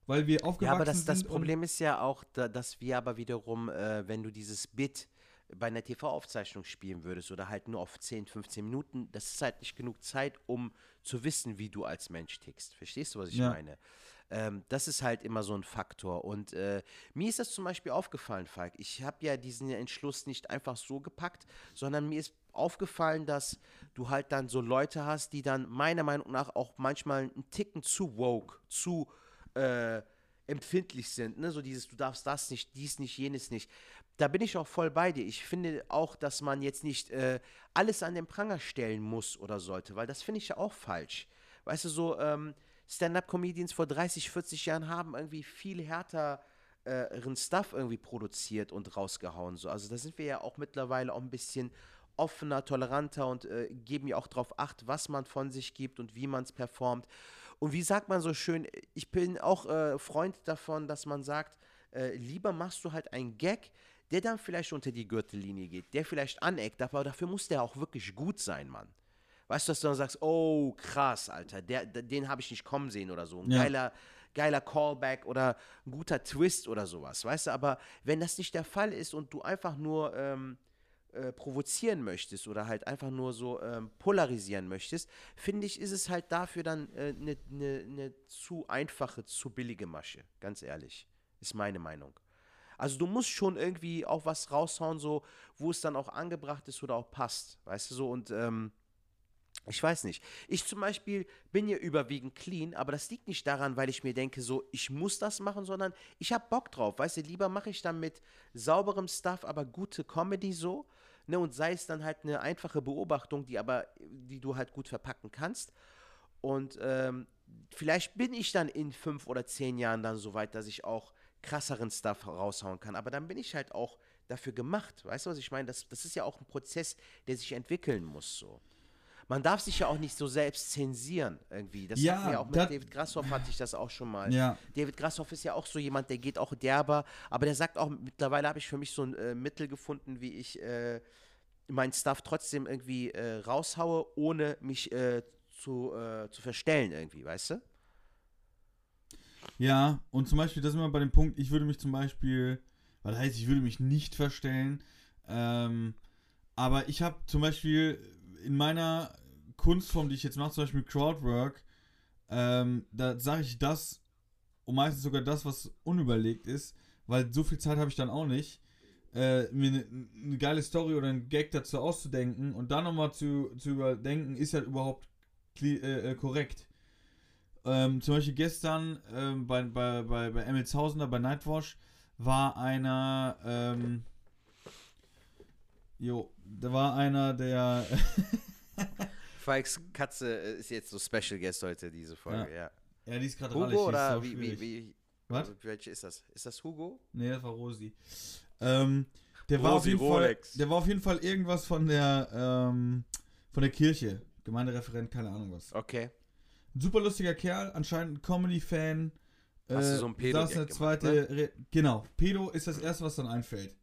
Weil wir aufgewachsen Ja, aber das, das sind Problem ist ja auch, da, dass wir aber wiederum, äh, wenn du dieses Bit bei einer TV-Aufzeichnung spielen würdest oder halt nur auf 10, 15 Minuten, das ist halt nicht genug Zeit, um zu wissen, wie du als Mensch tickst. Verstehst du, was ich Ja. meine? Ähm, das ist halt immer so ein Faktor. Und äh, mir ist das zum Beispiel aufgefallen, Falk. Ich habe ja diesen Entschluss nicht einfach so gepackt, sondern mir ist aufgefallen, dass du halt dann so Leute hast, die dann meiner Meinung nach auch manchmal einen Ticken zu woke, zu äh, empfindlich sind. Ne? So dieses, du darfst das nicht, dies nicht, jenes nicht. Da bin ich auch voll bei dir. Ich finde auch, dass man jetzt nicht äh, alles an den Pranger stellen muss oder sollte, weil das finde ich ja auch falsch. Weißt du, so ähm, Stand-up-Comedians vor 30, 40 Jahren haben irgendwie viel härteren Stuff irgendwie produziert und rausgehauen. So. Also da sind wir ja auch mittlerweile auch ein bisschen offener, toleranter und äh, geben ja auch darauf acht, was man von sich gibt und wie man es performt. Und wie sagt man so schön, ich bin auch äh, Freund davon, dass man sagt, äh, lieber machst du halt einen Gag, der dann vielleicht unter die Gürtellinie geht, der vielleicht aneckt, aber dafür muss der auch wirklich gut sein, Mann. Weißt du, dass du dann sagst, oh krass, Alter, der, den habe ich nicht kommen sehen oder so. Ein Ja. geiler, geiler Callback oder ein guter Twist oder sowas, weißt du? Aber wenn das nicht der Fall ist und du einfach nur ähm, äh, provozieren möchtest oder halt einfach nur so ähm, polarisieren möchtest, finde ich, ist es halt dafür dann eine ne, ne, ne zu einfache, zu billige Masche, ganz ehrlich. Ist meine Meinung. Also du musst schon irgendwie auch was raushauen, so, wo es dann auch angebracht ist oder auch passt, weißt du so, und ähm, ich weiß nicht. Ich zum Beispiel bin ja überwiegend clean, aber das liegt nicht daran, weil ich mir denke, so, ich muss das machen, sondern ich habe Bock drauf. Weißt du, lieber mache ich dann mit sauberem Stuff, aber gute Comedy so. Ne, und sei es dann halt eine einfache Beobachtung, die aber, die du halt gut verpacken kannst. Und ähm, vielleicht bin ich dann in fünf oder zehn Jahren dann so weit, dass ich auch krasseren Stuff raushauen kann. Aber dann bin ich halt auch dafür gemacht. Weißt du, was ich meine? Das, das ist ja auch ein Prozess, der sich entwickeln muss. So. Man darf sich ja auch nicht so selbst zensieren irgendwie. Das Ja, wir auch mit David Grassoff hatte ich das auch schon mal. Ja. David Grassoff ist ja auch so jemand, der geht auch derber, aber der sagt auch, mittlerweile habe ich für mich so ein äh, Mittel gefunden, wie ich äh, mein Stuff trotzdem irgendwie äh, raushaue, ohne mich äh, zu, äh, zu verstellen irgendwie, weißt du? Ja, und zum Beispiel, das ist immer bei dem Punkt, ich würde mich zum Beispiel, Was heißt, ich würde mich nicht verstellen. Ähm, aber ich habe zum Beispiel in meiner Kunstform, die ich jetzt mache, zum Beispiel Crowdwork, ähm, da sage ich das und meistens sogar das, was unüberlegt ist, weil so viel Zeit habe ich dann auch nicht, äh, mir eine ne geile Story oder einen Gag dazu auszudenken und dann nochmal zu, zu überdenken, ist halt überhaupt äh, äh, korrekt. Ähm, zum Beispiel gestern ähm, bei, bei, bei, bei Emilshausener, bei Nightwash, war einer, ähm, jo, da war einer, der, Fikes Katze äh, ist jetzt so Special Guest heute, diese Folge, ja. ja, die ist gerade rallig, Hugo oder wie, wie, wie, Was? also welche ist das? Ist das Hugo? Nee, das war Rosi. Ähm, der war auf Rosi jeden Rolex. Fall, der war auf jeden Fall irgendwas von der, ähm, von der Kirche. Gemeindereferent, keine Ahnung was. Okay. Super lustiger Kerl, anscheinend ein Comedy-Fan. Hast du so ein Pedo-Gag saß eine gemacht, zweite, Re genau, Pedo ist das erste, was dann einfällt.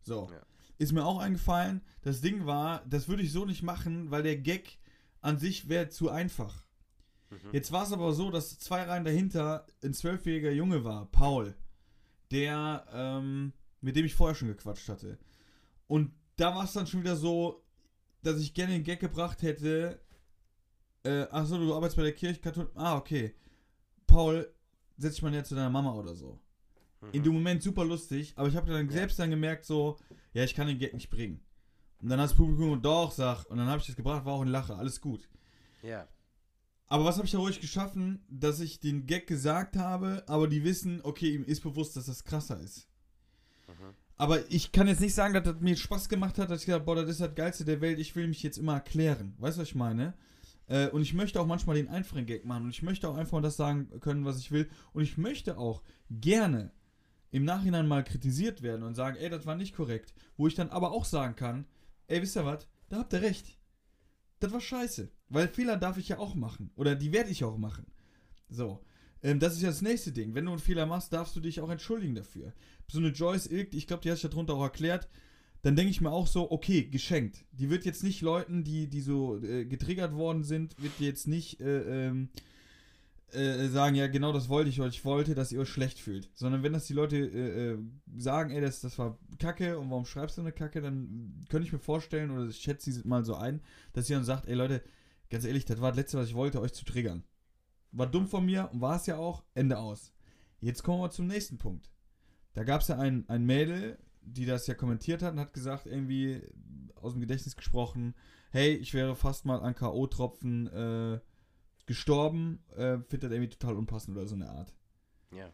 So. Ja. Ist mir auch eingefallen. Das Ding war, das würde ich so nicht machen, weil der Gag an sich wäre zu einfach. Mhm. Jetzt war es aber so, dass zwei Reihen dahinter ein zwölfjähriger Junge war, Paul, der, ähm, mit dem ich vorher schon gequatscht hatte. Und da war es dann schon wieder so, dass ich gerne den Gag gebracht hätte. Äh, achso, du arbeitest bei der Kirche, Kathol Ah, okay. Paul, setz dich mal näher zu deiner Mama oder so. In dem Moment super lustig, aber ich habe dann Ja. selbst dann gemerkt, so, ja, ich kann den Gag nicht bringen. Und dann hat das Publikum doch, sag, und dann habe ich das gebracht, war auch ein Lacher, alles gut. Ja. Aber was habe ich da ruhig geschaffen, dass ich den Gag gesagt habe, aber die wissen, okay, ihm ist bewusst, dass das krasser ist. Mhm. Aber ich kann jetzt nicht sagen, dass das mir Spaß gemacht hat, dass ich gesagt boah, das ist das Geilste der Welt, ich will mich jetzt immer erklären. Weißt du, was ich meine? Äh, und ich möchte auch manchmal den einfachen Gag machen und ich möchte auch einfach das sagen können, was ich will. Und ich möchte auch gerne im Nachhinein mal kritisiert werden und sagen, ey, das war nicht korrekt. Wo ich dann aber auch sagen kann, ey, wisst ihr was, da habt ihr recht. Das war scheiße. Weil Fehler darf ich ja auch machen. Oder die werde ich auch machen. So. Ähm, das ist ja das nächste Ding. Wenn du einen Fehler machst, darfst du dich auch entschuldigen dafür. So eine Joyce Ilk, ich glaube, die hat sich darunter auch erklärt, dann denke ich mir auch so, okay, geschenkt. Die wird jetzt nicht Leuten, die, die so äh, getriggert worden sind, wird jetzt nicht äh, ähm, äh, sagen, ja, genau das wollte ich, weil ich wollte, dass ihr euch schlecht fühlt. Sondern wenn das die Leute äh, äh, sagen, ey, das, das war Kacke und warum schreibst du eine Kacke, dann könnte ich mir vorstellen, oder ich schätze sie mal so ein, dass sie dann sagt, ey Leute, ganz ehrlich, das war das Letzte, was ich wollte, euch zu triggern. War dumm von mir und war es ja auch, Ende aus. Jetzt kommen wir zum nächsten Punkt. Da gab es ja ein, ein Mädel, die das ja kommentiert hat und hat gesagt, irgendwie aus dem Gedächtnis gesprochen, hey, ich wäre fast mal an K.O.-Tropfen äh, gestorben, äh, findet das irgendwie total unpassend oder so eine Art. Ja.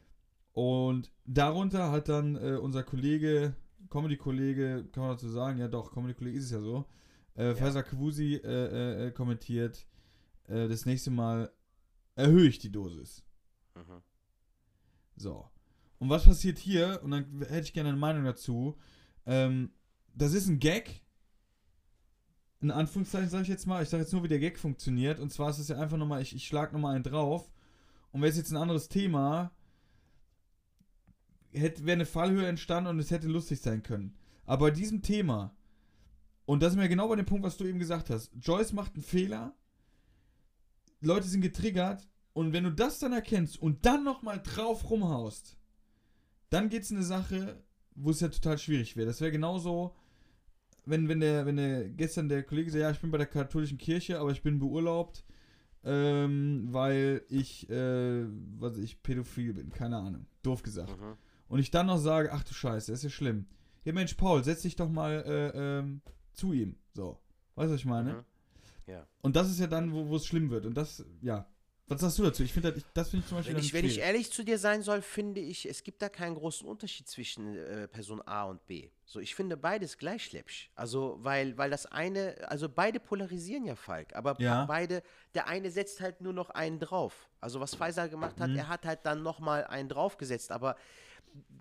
Und darunter hat dann äh, unser Kollege, Comedy-Kollege, kann man dazu sagen, ja doch, Comedy-Kollege ist es ja so, äh, Faisal Kawusi äh, äh, kommentiert, äh, das nächste Mal erhöhe ich die Dosis. Mhm. So. Und was passiert hier? Und dann hätte ich gerne eine Meinung dazu. Ähm, das ist ein Gag. In Anführungszeichen sage ich jetzt mal. Ich sage jetzt nur, wie der Gag funktioniert. Und zwar ist es ja einfach nochmal, ich, ich schlage nochmal einen drauf. Und wäre es jetzt ein anderes Thema, wäre eine Fallhöhe entstanden und es hätte lustig sein können. Aber bei diesem Thema, und das ist mir genau bei dem Punkt, was du eben gesagt hast, Joyce macht einen Fehler, Leute sind getriggert, und wenn du das dann erkennst und dann nochmal drauf rumhaust, dann geht's in eine Sache, wo es ja total schwierig wäre. Das wäre genauso, wenn, wenn der, wenn der gestern der Kollege sagt, ja, ich bin bei der katholischen Kirche, aber ich bin beurlaubt, ähm, weil ich, äh, was weiß ich, pädophil bin. Keine Ahnung. Doof gesagt. Mhm. Und ich dann noch sage, ach du Scheiße, das ist ja schlimm. Ja, Mensch, Paul, setz dich doch mal äh, ähm, zu ihm. So. Weißt du, was ich meine? Mhm. Ja. Und das ist ja dann, wo es schlimm wird. Und das, ja. Was sagst du dazu? Ich finde, das, finde ich zum Beispiel Wenn ich, wenn ich ehrlich zu dir sein soll, finde ich, es gibt da keinen großen Unterschied zwischen äh, Person A und B. So, ich finde beides gleich läppsch. Also, weil, weil das eine, also beide polarisieren ja Falk, aber Ja. beide, der eine setzt halt nur noch einen drauf. Also, was Faisal gemacht hat, er hat halt dann nochmal einen draufgesetzt, aber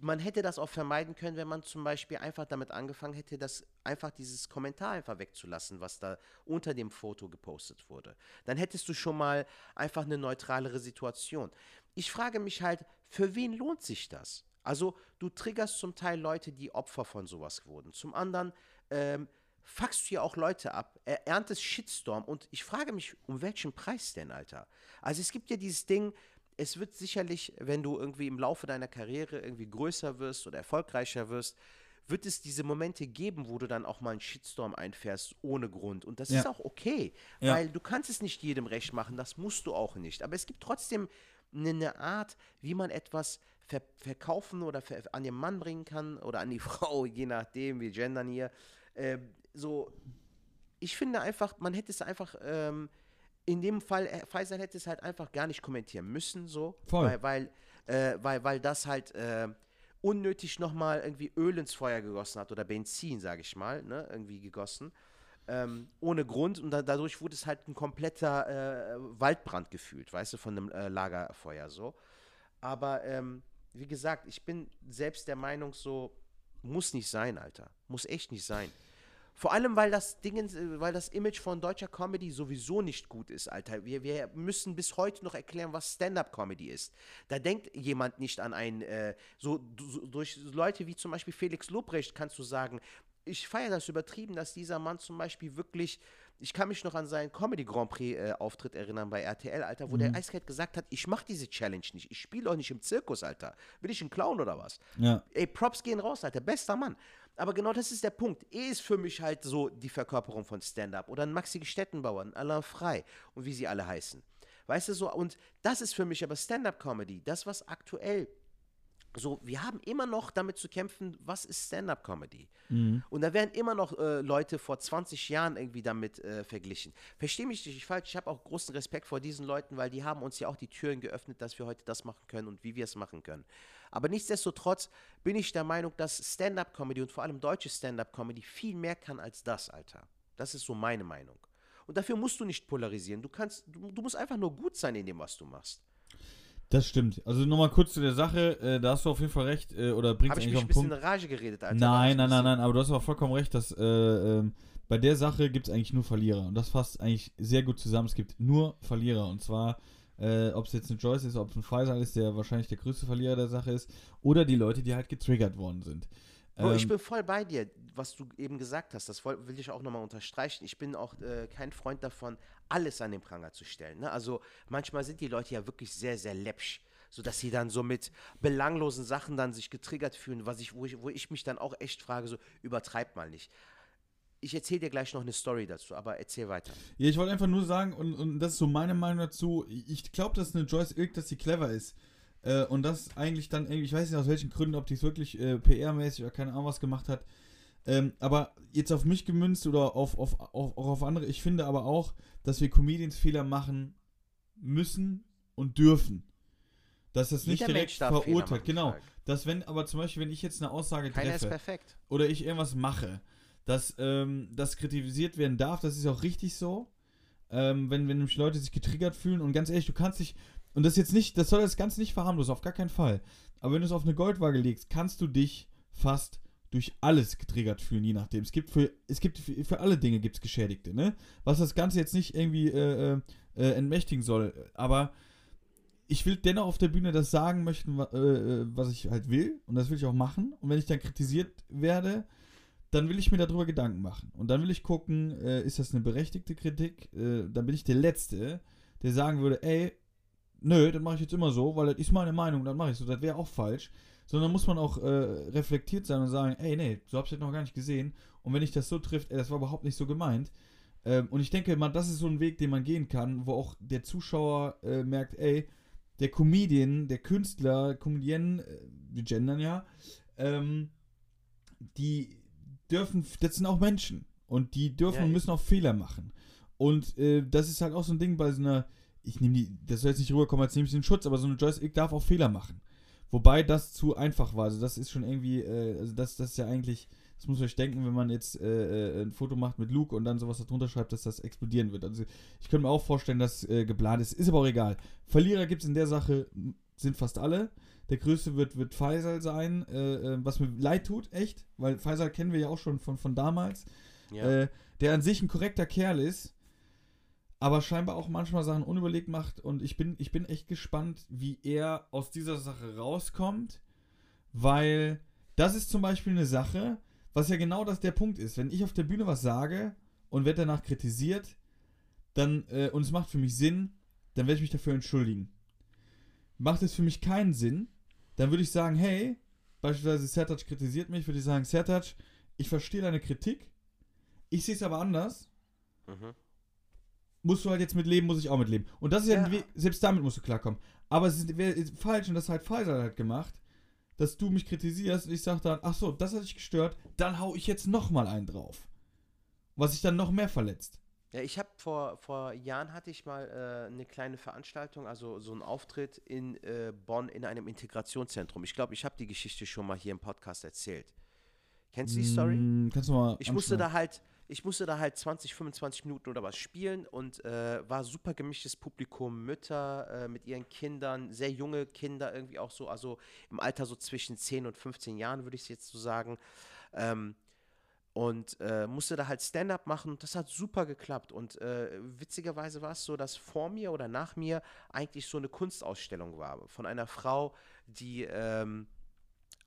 man hätte das auch vermeiden können, wenn man zum Beispiel einfach damit angefangen hätte, das einfach dieses Kommentar einfach wegzulassen, was da unter dem Foto gepostet wurde. Dann hättest du schon mal einfach eine neutralere Situation. Ich frage mich halt, für wen lohnt sich das? Also du triggerst zum Teil Leute, die Opfer von sowas wurden. Zum anderen ähm, fuckst du ja auch Leute ab, er erntest Shitstorm und ich frage mich, um welchen Preis denn, Alter? Also es gibt ja dieses Ding, es wird sicherlich, wenn du irgendwie im Laufe deiner Karriere irgendwie größer wirst oder erfolgreicher wirst, wird es diese Momente geben, wo du dann auch mal einen Shitstorm einfährst ohne Grund. Und das Ja. ist auch okay, Ja. weil du kannst es nicht jedem recht machen, das musst du auch nicht. Aber es gibt trotzdem eine, Art, wie man etwas ver verkaufen oder ver an den Mann bringen kann oder an die Frau, je nachdem, wir gendern hier. Ähm, so, ich finde einfach, man hätte es einfach, ähm, in dem Fall, äh, Faisal hätte es halt einfach gar nicht kommentieren müssen, so. Voll. Weil, weil, äh, weil, weil das halt äh, unnötig nochmal irgendwie Öl ins Feuer gegossen hat oder Benzin, sage ich mal, ne, irgendwie gegossen. Ähm, ohne Grund und da, dadurch wurde es halt ein kompletter äh, Waldbrand gefühlt, weißt du, von einem äh, Lagerfeuer so. Aber ähm, wie gesagt, ich bin selbst der Meinung, so muss nicht sein, Alter. Muss echt nicht sein. Vor allem, weil das Ding, äh, weil das Image von deutscher Comedy sowieso nicht gut ist, Alter. Wir, wir müssen bis heute noch erklären, was Stand-up-Comedy ist. Da denkt jemand nicht an ein, äh, so durch Leute wie zum Beispiel Felix Lobrecht kannst du sagen, ich feiere das übertrieben, dass dieser Mann zum Beispiel wirklich, ich kann mich noch an seinen Comedy Grand Prix äh, Auftritt erinnern bei RTL, Alter, wo der eiskalt gesagt hat, ich mache diese Challenge nicht, ich spiele auch nicht im Zirkus, Alter. Bin ich ein Clown oder was? Ja. Ey, Props gehen raus, Alter. Bester Mann. Aber genau das ist der Punkt. E ist für mich halt so die Verkörperung von Stand-Up. Oder ein Maxi Stettenbauer, ein Alain Frei und wie sie alle heißen. Weißt du so? Und das ist für mich aber Stand-Up-Comedy. Das, was aktuell so, wir haben immer noch damit zu kämpfen, was ist Stand-up-Comedy? Und da werden immer noch äh, Leute vor 20 Jahren irgendwie damit äh, verglichen. Verstehe mich nicht falsch, ich habe auch großen Respekt vor diesen Leuten, weil die haben uns ja auch die Türen geöffnet, dass wir heute das machen können und wie wir es machen können. Aber nichtsdestotrotz bin ich der Meinung, dass Stand-up-Comedy und vor allem deutsche Stand-up-Comedy viel mehr kann als das, Alter. Das ist so meine Meinung. Und dafür musst du nicht polarisieren. Du kannst, du, du musst einfach nur gut sein in dem, was du machst. Das stimmt. Also nochmal kurz zu der Sache, äh, da hast du auf jeden Fall recht, äh, oder bringst Habe ich eigentlich mich auf ein den bisschen Punkt. in Rage geredet, Alter? Nein, nein, nein, ein nein, aber du hast aber vollkommen recht, dass äh, ähm, bei der Sache gibt es eigentlich nur Verlierer. Und das fasst eigentlich sehr gut zusammen. Es gibt nur Verlierer. Und zwar, äh, ob es jetzt ein Joyce ist, ob es ein Faisal ist, der wahrscheinlich der größte Verlierer der Sache ist, oder die Leute, die halt getriggert worden sind. Bro, ich Ähm, bin voll bei dir, was du eben gesagt hast. Das will ich auch nochmal unterstreichen. Ich bin auch äh, kein Freund davon, alles an den Pranger zu stellen. Ne? Also manchmal sind die Leute ja wirklich sehr, sehr läppsch, sodass sie dann so mit belanglosen Sachen dann sich getriggert fühlen, was ich, wo, ich, wo ich mich dann auch echt frage, so übertreib mal nicht. Ich erzähle dir gleich noch eine Story dazu, aber erzähl weiter. Ja, ich wollte einfach nur sagen, und, und das ist so meine Meinung dazu, ich glaube, dass eine Joyce Ilk, dass sie clever ist. Äh, und das eigentlich dann irgendwie, ich weiß nicht aus welchen Gründen, ob die es wirklich äh, PR-mäßig oder keine Ahnung was gemacht hat. Ähm, aber jetzt auf mich gemünzt oder auf, auf, auf, auch auf andere, ich finde aber auch, dass wir Comedians Fehler machen müssen und dürfen. Dass das nicht Jeder direkt verurteilt. Genau. Dass wenn, aber zum Beispiel, wenn ich jetzt eine Aussage Keiner ist treffe, perfekt. oder ich irgendwas mache, dass ähm, das kritisiert werden darf, das ist auch richtig so. Ähm, wenn, wenn nämlich Leute sich getriggert fühlen und ganz ehrlich, du kannst dich, und das jetzt nicht, das soll das Ganze nicht verharmlosen, auf gar keinen Fall. Aber wenn du es auf eine Goldwaage legst, kannst du dich fast durch alles getriggert fühlen, je nachdem. Es gibt für, es gibt für, für alle Dinge gibt es Geschädigte, ne? Was das Ganze jetzt nicht irgendwie äh, äh, äh, entmächtigen soll. Aber ich will dennoch auf der Bühne das sagen möchten, äh, äh, was ich halt will. Und das will ich auch machen. Und wenn ich dann kritisiert werde, dann will ich mir darüber Gedanken machen. Und dann will ich gucken, äh, ist das eine berechtigte Kritik? Dann bin ich der Letzte, der sagen würde, ey, nö, das mache ich jetzt immer so, weil das ist meine Meinung, dann mache ich so. Das wäre auch falsch. Sondern muss man auch äh, reflektiert sein und sagen, ey, nee, so habe ich das noch gar nicht gesehen. Und wenn ich das so trifft, ey, das war überhaupt nicht so gemeint. Ähm, und ich denke mal, das ist so ein Weg, den man gehen kann, wo auch der Zuschauer äh, merkt, ey, der Comedian, der Künstler, Comedian, äh, wir gendern ja, ähm, die dürfen, das sind auch Menschen. Und die dürfen Ja, und müssen auch Fehler machen. Und äh, das ist halt auch so ein Ding bei so einer, ich nehme die, das soll jetzt nicht rüberkommen, als nehme ich den Schutz, aber so eine Joyce Ick darf auch Fehler machen. Wobei das zu einfach war. Also das ist schon irgendwie, äh, also das, das ist ja eigentlich, das muss man euch denken, wenn man jetzt äh, äh, ein Foto macht mit Luke und dann sowas darunter schreibt, dass das explodieren wird. Also ich könnte mir auch vorstellen, dass äh, geplant ist. Ist aber auch egal. Verlierer gibt es in der Sache, sind fast alle. Der größte wird, wird Faisal sein, äh, äh, was mir leid tut, echt, weil Faisal kennen wir ja auch schon von, von damals. Ja. Der an sich ein korrekter Kerl ist, aber scheinbar auch manchmal Sachen unüberlegt macht und ich bin, ich bin echt gespannt, wie er aus dieser Sache rauskommt, weil das ist zum Beispiel eine Sache, was ja genau das der Punkt ist. Wenn ich auf der Bühne was sage und werde danach kritisiert, dann, äh, und es macht für mich Sinn, dann werde ich mich dafür entschuldigen. macht es für mich keinen Sinn. Dann würde ich sagen, hey, beispielsweise Sertac kritisiert mich, würde ich sagen, Sertac, ich verstehe deine Kritik, ich sehe es aber anders. Mhm. Musst du halt jetzt mit leben, muss ich auch mit leben. Und das ist ja, Ja. Weg, selbst damit musst du klarkommen. Aber es ist- wäre falsch und das hat Pfizer halt gemacht, dass du mich kritisierst und ich sage dann, ach so, das hat dich gestört, dann hau ich jetzt nochmal einen drauf. Was sich dann noch mehr verletzt. Ja, ich habe vor, vor Jahren hatte ich mal äh, eine kleine Veranstaltung, also so einen Auftritt in äh, Bonn in einem Integrationszentrum. Ich glaube, ich habe die Geschichte schon mal hier im Podcast erzählt. Kennst du die Story? Mm, Kannst du mal Ich musste da halt, ich musste da halt 20, 25 Minuten oder was spielen und äh, war super gemischtes Publikum, Mütter äh, mit ihren Kindern, sehr junge Kinder irgendwie auch so, also im Alter so zwischen 10 und 15 Jahren würde ich es jetzt so sagen. Ähm, und äh, musste da halt Stand-up machen und das hat super geklappt. Und äh, witzigerweise war es so, dass vor mir oder nach mir eigentlich so eine Kunstausstellung war von einer Frau, die ähm,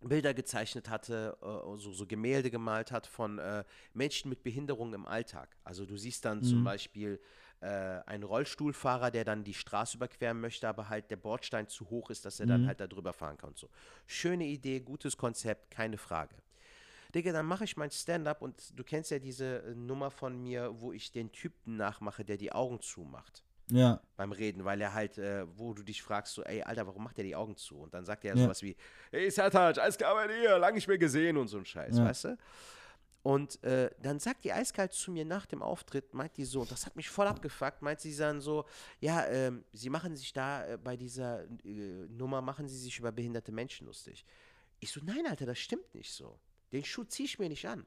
Bilder gezeichnet hatte, äh, so, so Gemälde gemalt hat von äh, Menschen mit Behinderung im Alltag. Also du siehst dann zum Beispiel äh, einen Rollstuhlfahrer, der dann die Straße überqueren möchte, aber halt der Bordstein zu hoch ist, dass er dann halt da drüber fahren kann und so. Schöne Idee, gutes Konzept, keine Frage. Digga, dann mache ich mein Stand-up und du kennst ja diese äh, Nummer von mir, wo ich den Typen nachmache, der die Augen zumacht Ja. beim Reden, weil er halt, äh, wo du dich fragst, so, ey, Alter, warum macht er die Augen zu? Und dann sagt er Ja. sowas wie, hey, Sertac, alles klar bei dir, lang nicht mehr gesehen und so ein Scheiß, Ja. weißt du? Und äh, dann sagt die eiskalt zu mir nach dem Auftritt, meint die so, und das hat mich voll abgefuckt, meint sie dann so, ja, ähm, sie machen sich da äh, bei dieser äh, Nummer, machen sie sich über behinderte Menschen lustig. Ich so, nein, Alter, das stimmt nicht so. Den Schuh ziehe ich mir nicht an.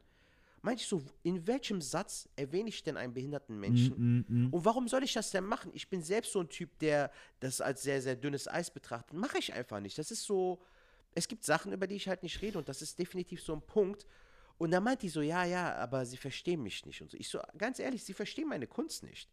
Meinte ich so, in welchem Satz erwähne ich denn einen behinderten Menschen? Mm, mm, mm. Und warum soll ich das denn machen? Ich bin selbst so ein Typ, der das als sehr, sehr dünnes Eis betrachtet. Mache ich einfach nicht. Das ist so, es gibt Sachen, über die ich halt nicht rede und das ist definitiv so ein Punkt. Und dann meint die so, ja, ja, aber sie verstehen mich nicht und so. Ich so, ganz ehrlich, sie verstehen meine Kunst nicht.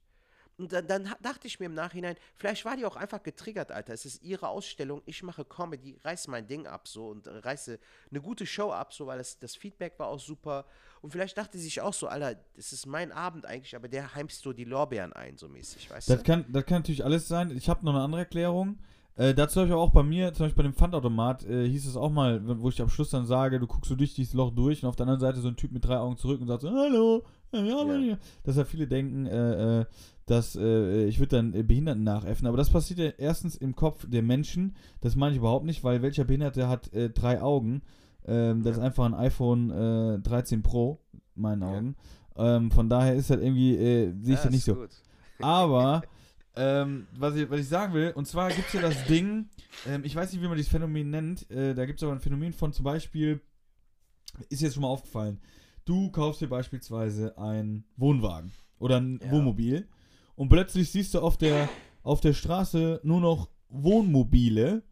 Und dann, dann dachte ich mir im Nachhinein, vielleicht war die auch einfach getriggert, Alter. Es ist ihre Ausstellung, ich mache Comedy, reiß mein Ding ab so und äh, reiße eine gute Show ab, so, weil das, das Feedback war auch super. Und vielleicht dachte sie sich auch so, Alter, das ist mein Abend eigentlich, aber der heimst so die Lorbeeren ein, so mäßig, weißt Das du? kann, das kann natürlich alles sein. Ich habe noch eine andere Erklärung. Äh, dazu habe ich auch bei mir, zum Beispiel bei dem Pfandautomat, äh, hieß es auch mal, wo ich am Schluss dann sage, du guckst so durch dieses Loch durch und auf der anderen Seite so ein Typ mit drei Augen zurück und sagt so, hallo, ja, Ja. ja. Dass ja viele denken, äh, äh, dass äh, ich würde dann äh, Behinderten nachäffen. Aber das passiert ja erstens im Kopf der Menschen. Das meine ich überhaupt nicht, weil welcher Behinderte hat äh, drei Augen? Ähm, das Ja. ist einfach ein iPhone äh, 13 Pro, in meinen Ja. Augen. Ähm, von daher ist das irgendwie, äh, sehe ich das nicht ist so. gut. Aber, ähm, was, ich, was ich sagen will, und zwar gibt es ja das Ding, ähm, ich weiß nicht, wie man dieses Phänomen nennt, äh, da gibt es aber ein Phänomen von zum Beispiel, ist jetzt schon mal aufgefallen, du kaufst dir beispielsweise einen Wohnwagen oder ein Ja. Wohnmobil und plötzlich siehst du auf der, auf der Straße nur noch Wohnmobile,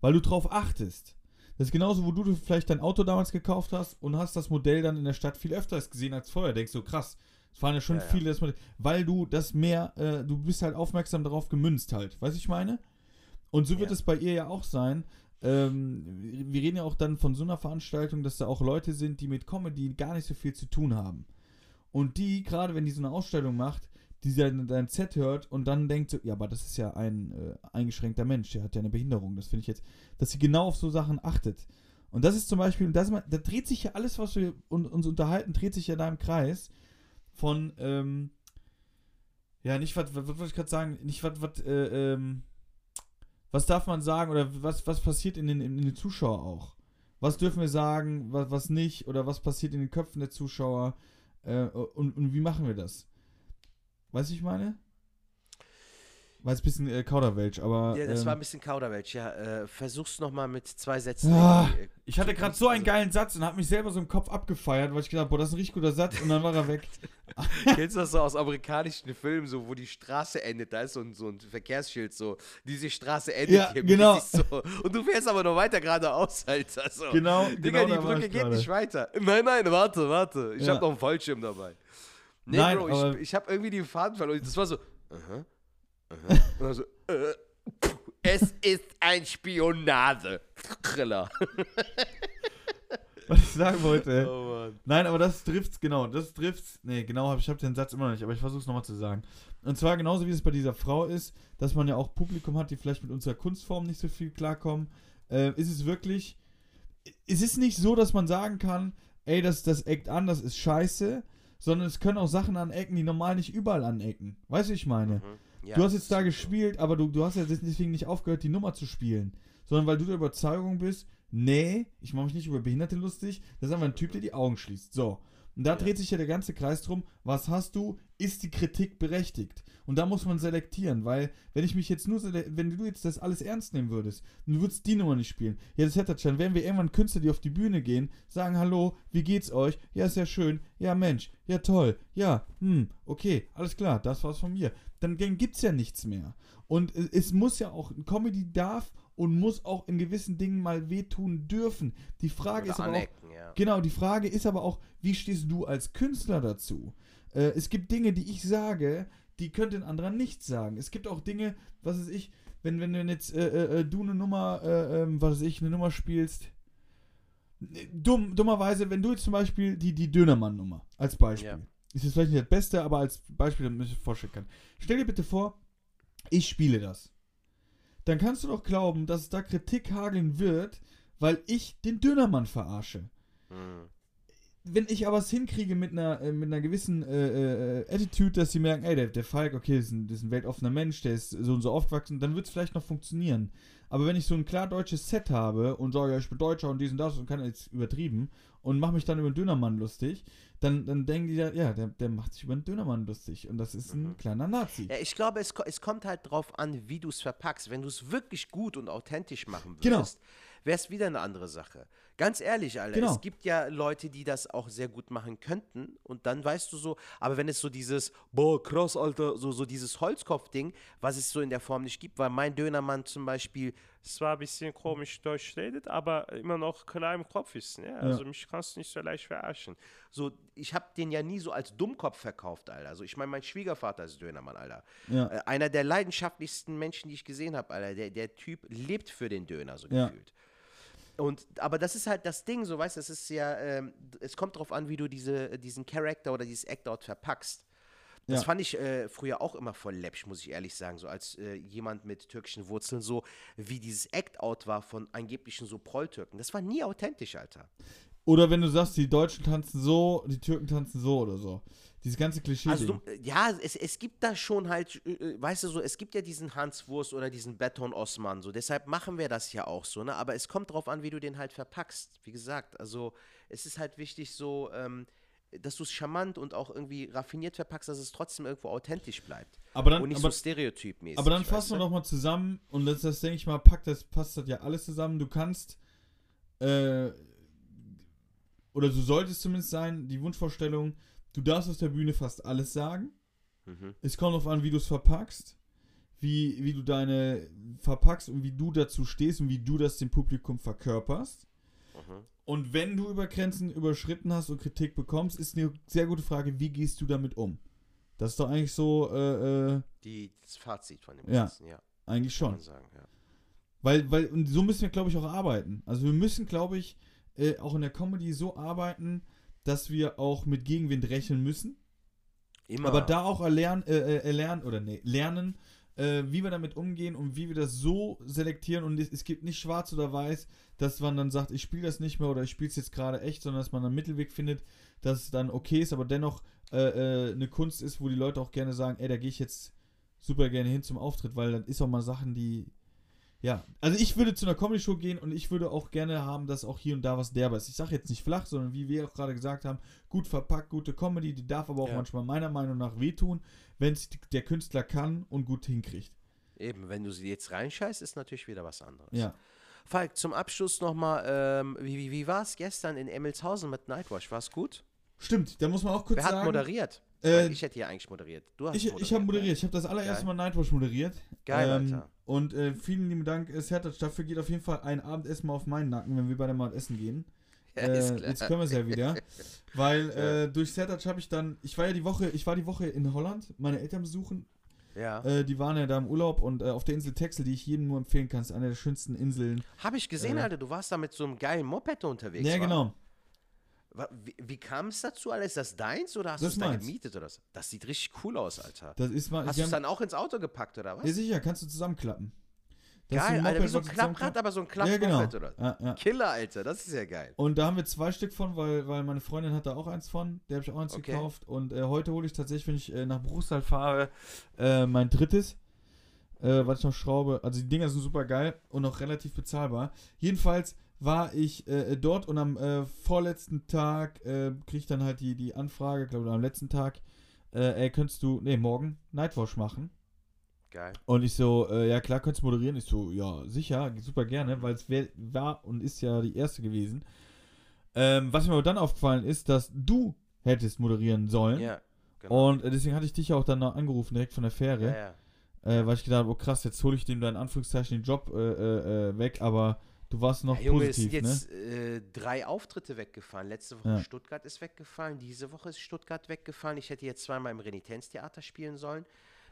weil du drauf achtest. Das ist genauso, wo du vielleicht dein Auto damals gekauft hast und hast das Modell dann in der Stadt viel öfters gesehen als vorher. Denkst du, krass, es fahren ja schon Ja, ja. viele das Modell, weil du das mehr, äh, du bist halt aufmerksam darauf gemünzt halt. Weißt du, ich meine? Und so wird Ja. es bei ihr ja auch sein. Ähm, wir reden ja auch dann von so einer Veranstaltung, dass da auch Leute sind, die mit Comedy gar nicht so viel zu tun haben. Und die, gerade wenn die so eine Ausstellung macht, die dann dein Set hört und dann denkt so, ja, aber das ist ja ein äh, eingeschränkter Mensch, der hat ja eine Behinderung. Das finde ich jetzt, dass sie genau auf so Sachen achtet. Und das ist zum Beispiel, das, da dreht sich ja alles, was wir un, uns unterhalten, dreht sich ja da im Kreis von, ähm, ja, nicht was, was, was wollte ich gerade sagen, nicht was, was, äh, ähm, was darf man sagen oder was, was passiert in den, in den Zuschauer auch? Was dürfen wir sagen, was, was nicht oder was passiert in den Köpfen der Zuschauer äh, und, und wie machen wir das? Weißt du, ich meine? War jetzt ein bisschen äh, Kauderwelsch, aber. Ja, das ähm, war ein bisschen Kauderwelsch, ja. Äh, versuch's nochmal mit zwei Sätzen. Ah, äh, ich hatte gerade so einen also- geilen Satz und habe mich selber so im Kopf abgefeiert, weil ich gedacht boah, das ist ein richtig guter Satz und dann war er weg. Kennst du das so aus amerikanischen Filmen, so, wo die Straße endet? Da ist so ein, so ein Verkehrsschild, so, diese Straße endet Ja, hier. genau. So. Und du fährst aber noch weiter geradeaus, Alter. So. Genau, Digga, genau die Brücke geht gerade. nicht weiter. Nein, nein, warte, warte. Ich Ja. hab noch einen Fallschirm dabei. Nee, Nein, Bro, aber- ich, ich hab irgendwie die Faden verloren. Das war so, aha, aha. Und dann so, äh, pff, es ist ein Spionage. Kriller. was ich sagen wollte. Oh Mann. Nein, aber das trifft's, genau. Das trifft's. Nee, genau, ich habe den Satz immer noch nicht, aber ich versuche es nochmal zu sagen. Und zwar genauso wie es bei dieser Frau ist, dass man ja auch Publikum hat, die vielleicht mit unserer Kunstform nicht so viel klarkommen, äh, ist es wirklich. Es ist nicht so, dass man sagen kann, ey, das, das eckt an, das ist scheiße, sondern es können auch Sachen anecken, die normal nicht überall anecken. Weißt du, ich meine? Mhm. Ja, du hast jetzt da gespielt, aber du, du hast ja deswegen nicht aufgehört, die Nummer zu spielen. Sondern weil du der Überzeugung bist, nee, ich mache mich nicht über Behinderte lustig, das ist einfach ein Typ, der die Augen schließt. So. Und da Ja. dreht sich ja der ganze Kreis drum, was hast du, ist die Kritik berechtigt? Und da muss man selektieren, weil wenn ich mich jetzt nur, wenn du jetzt das alles ernst nehmen würdest, und du würdest die Nummer nicht spielen, ja, das hätte schon, wären wir irgendwann Künstler, die auf die Bühne gehen, sagen, hallo, wie geht's euch? Ja, ist ja schön, ja, Mensch, ja, toll, ja, hm, okay, alles klar, das war's von mir. Dann, dann gibt's ja nichts mehr. Und es, es muss ja auch, Comedy darf und muss auch in gewissen Dingen mal wehtun dürfen. Die Frage Oder ist aber auch, anecken, ja. Genau, die Frage ist aber auch, wie stehst du als Künstler dazu? Äh, es gibt Dinge, die ich sage, die könnte ein anderer nicht sagen. Es gibt auch Dinge, was weiß ich, wenn, wenn du jetzt äh, äh, du eine Nummer, äh, ähm, was weiß ich, eine Nummer spielst. Dumm, dummerweise, wenn du jetzt zum Beispiel die, die Dönermann-Nummer als Beispiel. Ja. Ist jetzt vielleicht nicht das Beste, aber als Beispiel, damit ich mir vorstellen kann. Stell dir bitte vor, ich spiele das. Dann kannst du doch glauben, dass es da Kritik hageln wird, weil ich den Dönermann verarsche Mhm. Wenn ich aber es hinkriege mit einer, äh, mit einer gewissen äh, äh, Attitude, dass sie merken, ey, der, der Falk, okay, das ist, ein, das ist ein weltoffener Mensch, der ist so und so aufgewachsen, dann wird es vielleicht noch funktionieren. Aber wenn ich so ein klar deutsches Set habe und sage, ja, ich bin Deutscher und dies und das und kann jetzt übertrieben und mache mich dann über den Dönermann lustig, dann, dann denken die ja, ja, der, der macht sich über den Dönermann lustig und das ist ein kleiner Nazi. Ja, ich glaube, es, es kommt halt drauf an, wie du es verpackst. Wenn du es wirklich gut und authentisch machen Genau. würdest, wäre es wieder eine andere Sache. Ganz ehrlich, Alter, Genau. es gibt ja Leute, die das auch sehr gut machen könnten und dann weißt du so, aber wenn es so dieses, boah, krass, Alter, so, so dieses Holzkopf-Ding, was es so in der Form nicht gibt, weil mein Dönermann zum Beispiel zwar ein bisschen komisch Deutsch redet, aber immer noch klar im Kopf ist, ne? Also mich kannst du nicht so leicht verarschen. So, ich habe den ja nie so als Dummkopf verkauft, Alter. Also ich meine, mein Schwiegervater ist Dönermann, Alter. Ja. Äh, einer der leidenschaftlichsten Menschen, die ich gesehen habe, Alter. Der, der Typ lebt für den Döner, so Ja. gefühlt. Und, aber das ist halt das Ding, so weißt du, es ist ja, ähm, es kommt drauf an, wie du diese, diesen Charakter oder dieses Act-Out verpackst. Das Ja. fand ich äh, früher auch immer voll läppisch, muss ich ehrlich sagen, so als äh, jemand mit türkischen Wurzeln, so wie dieses Act-Out war von angeblichen so Prolltürken. Das war nie authentisch, Alter. Oder wenn du sagst, die Deutschen tanzen so, die Türken tanzen so oder so. Dieses ganze klischee Also du, äh, ja, es, es gibt da schon halt, äh, äh, weißt du so, es gibt ja diesen Hans Wurst oder diesen Beton Osman, so deshalb machen wir das ja auch so, ne? Aber es kommt drauf an, wie du den halt verpackst. Wie gesagt, also es ist halt wichtig so, ähm, dass du es charmant und auch irgendwie raffiniert verpackst, dass es trotzdem irgendwo authentisch bleibt. Aber dann, und nicht aber, so stereotypmäßig. aber dann fassen wir du? doch mal zusammen und das, das denke ich mal, packt das, passt das ja alles zusammen. Du kannst, äh, oder du solltest zumindest sein, die Wunschvorstellung, du darfst auf der Bühne fast alles sagen. Mhm. Es kommt darauf an, wie du es verpackst, wie, wie du deine verpackst und wie du dazu stehst und wie du das dem Publikum verkörperst. Mhm. Und wenn du über Grenzen überschritten hast und Kritik bekommst, ist eine sehr gute Frage, wie gehst du damit um? Das ist doch eigentlich so, äh, äh, Die, das Fazit von dem Ja. Ganzen, ja. eigentlich schon. sagen, ja. Weil, weil, und so müssen wir, glaube ich, auch arbeiten. Also wir müssen, glaube ich, äh, auch in der Comedy so arbeiten, dass wir auch mit Gegenwind rechnen müssen. Immer. Aber da auch erlernen, äh, äh, erlernen oder nee, lernen, äh, wie wir damit umgehen und wie wir das so selektieren. Und es, es gibt nicht schwarz oder weiß, dass man dann sagt, ich spiele das nicht mehr oder ich spiele es jetzt gerade echt, sondern dass man einen Mittelweg findet, dass es dann okay ist, aber dennoch äh, äh, eine Kunst ist, wo die Leute auch gerne sagen, ey, da gehe ich jetzt super gerne hin zum Auftritt, weil dann ist auch mal Sachen, die ja, also ich würde zu einer Comedy-Show gehen und ich würde auch gerne haben, dass auch hier und da was derber ist. Ich sage jetzt nicht flach, sondern wie wir auch gerade gesagt haben, gut verpackt, gute Comedy, die darf aber auch Ja. manchmal meiner Meinung nach wehtun, wenn es der Künstler kann und gut hinkriegt. Eben, wenn du sie jetzt reinscheißt, ist natürlich wieder was anderes. Ja. Falk, zum Abschluss nochmal, ähm, wie, wie, wie war es gestern in Emmelshausen mit Nightwash? War es gut? Stimmt, da muss man auch kurz Wer hat sagen. moderiert? Äh, ich hätte hier eigentlich moderiert. Du hast Ich, ich habe moderiert. ne? Ich habe das allererste Geil. Mal Nightwatch moderiert. Geil, Ähm, Alter. Und äh, vielen lieben Dank, äh, Sertac. Dafür geht auf jeden Fall ein Abendessen mal auf meinen Nacken, wenn wir beide mal essen gehen. Ja, äh, jetzt können wir es ja wieder. Weil äh, durch Sertac habe ich dann, ich war ja die Woche, ich war die Woche in Holland, meine Eltern besuchen. Ja. Äh, die waren ja da im Urlaub und äh, auf der Insel Texel, die ich jedem nur empfehlen kann, ist eine der schönsten Inseln. Habe ich gesehen, äh, Alter, du warst da mit so einem geilen Moped unterwegs. ja, wa? genau. Wie, wie kam es dazu, Alter? Ist das deins oder hast du es da gemietet oder so? Das sieht richtig cool aus, Alter. Das ist mal. Hast du es dann auch ins Auto gepackt oder was? ja, sicher, kannst du zusammenklappen. Das Geil, Alter, wie so ein Klapprad, aber so ein Ja, genau. Oder? Ja, ja. Killer, Alter, das ist ja geil. Und da haben wir zwei Stück von, weil, weil meine Freundin hat da auch eins von. Der habe ich auch eins Okay. gekauft. Und äh, heute hole ich tatsächlich, wenn ich äh, nach Bruchsal fahre, äh, mein drittes, äh, was ich noch schraube. Also die Dinger sind super geil und auch relativ bezahlbar. Jedenfalls war ich äh, dort und am äh, vorletzten Tag äh, kriege ich dann halt die, die Anfrage, glaube ich, am letzten Tag, äh, ey, könntest du, nee, morgen Nightwash machen? Geil. Und ich so, äh, ja klar, könntest du moderieren. Ich so, ja, sicher, super gerne, weil es war und ist ja die erste gewesen. Ähm, was mir aber dann aufgefallen ist, dass du hättest moderieren sollen. Ja, genau. Und äh, deswegen hatte ich dich auch dann noch angerufen, direkt von der Fähre. ja, ja. Äh, weil ich gedacht habe, oh krass, jetzt hole ich dem da in Anführungszeichen den Job äh, äh, äh, weg, aber du warst noch Ja, Junge, positiv, sind ne? jetzt äh, drei Auftritte weggefallen. Letzte Woche Ja. Stuttgart ist weggefallen, diese Woche ist Stuttgart weggefallen. Ich hätte jetzt zweimal im Renitenztheater spielen sollen.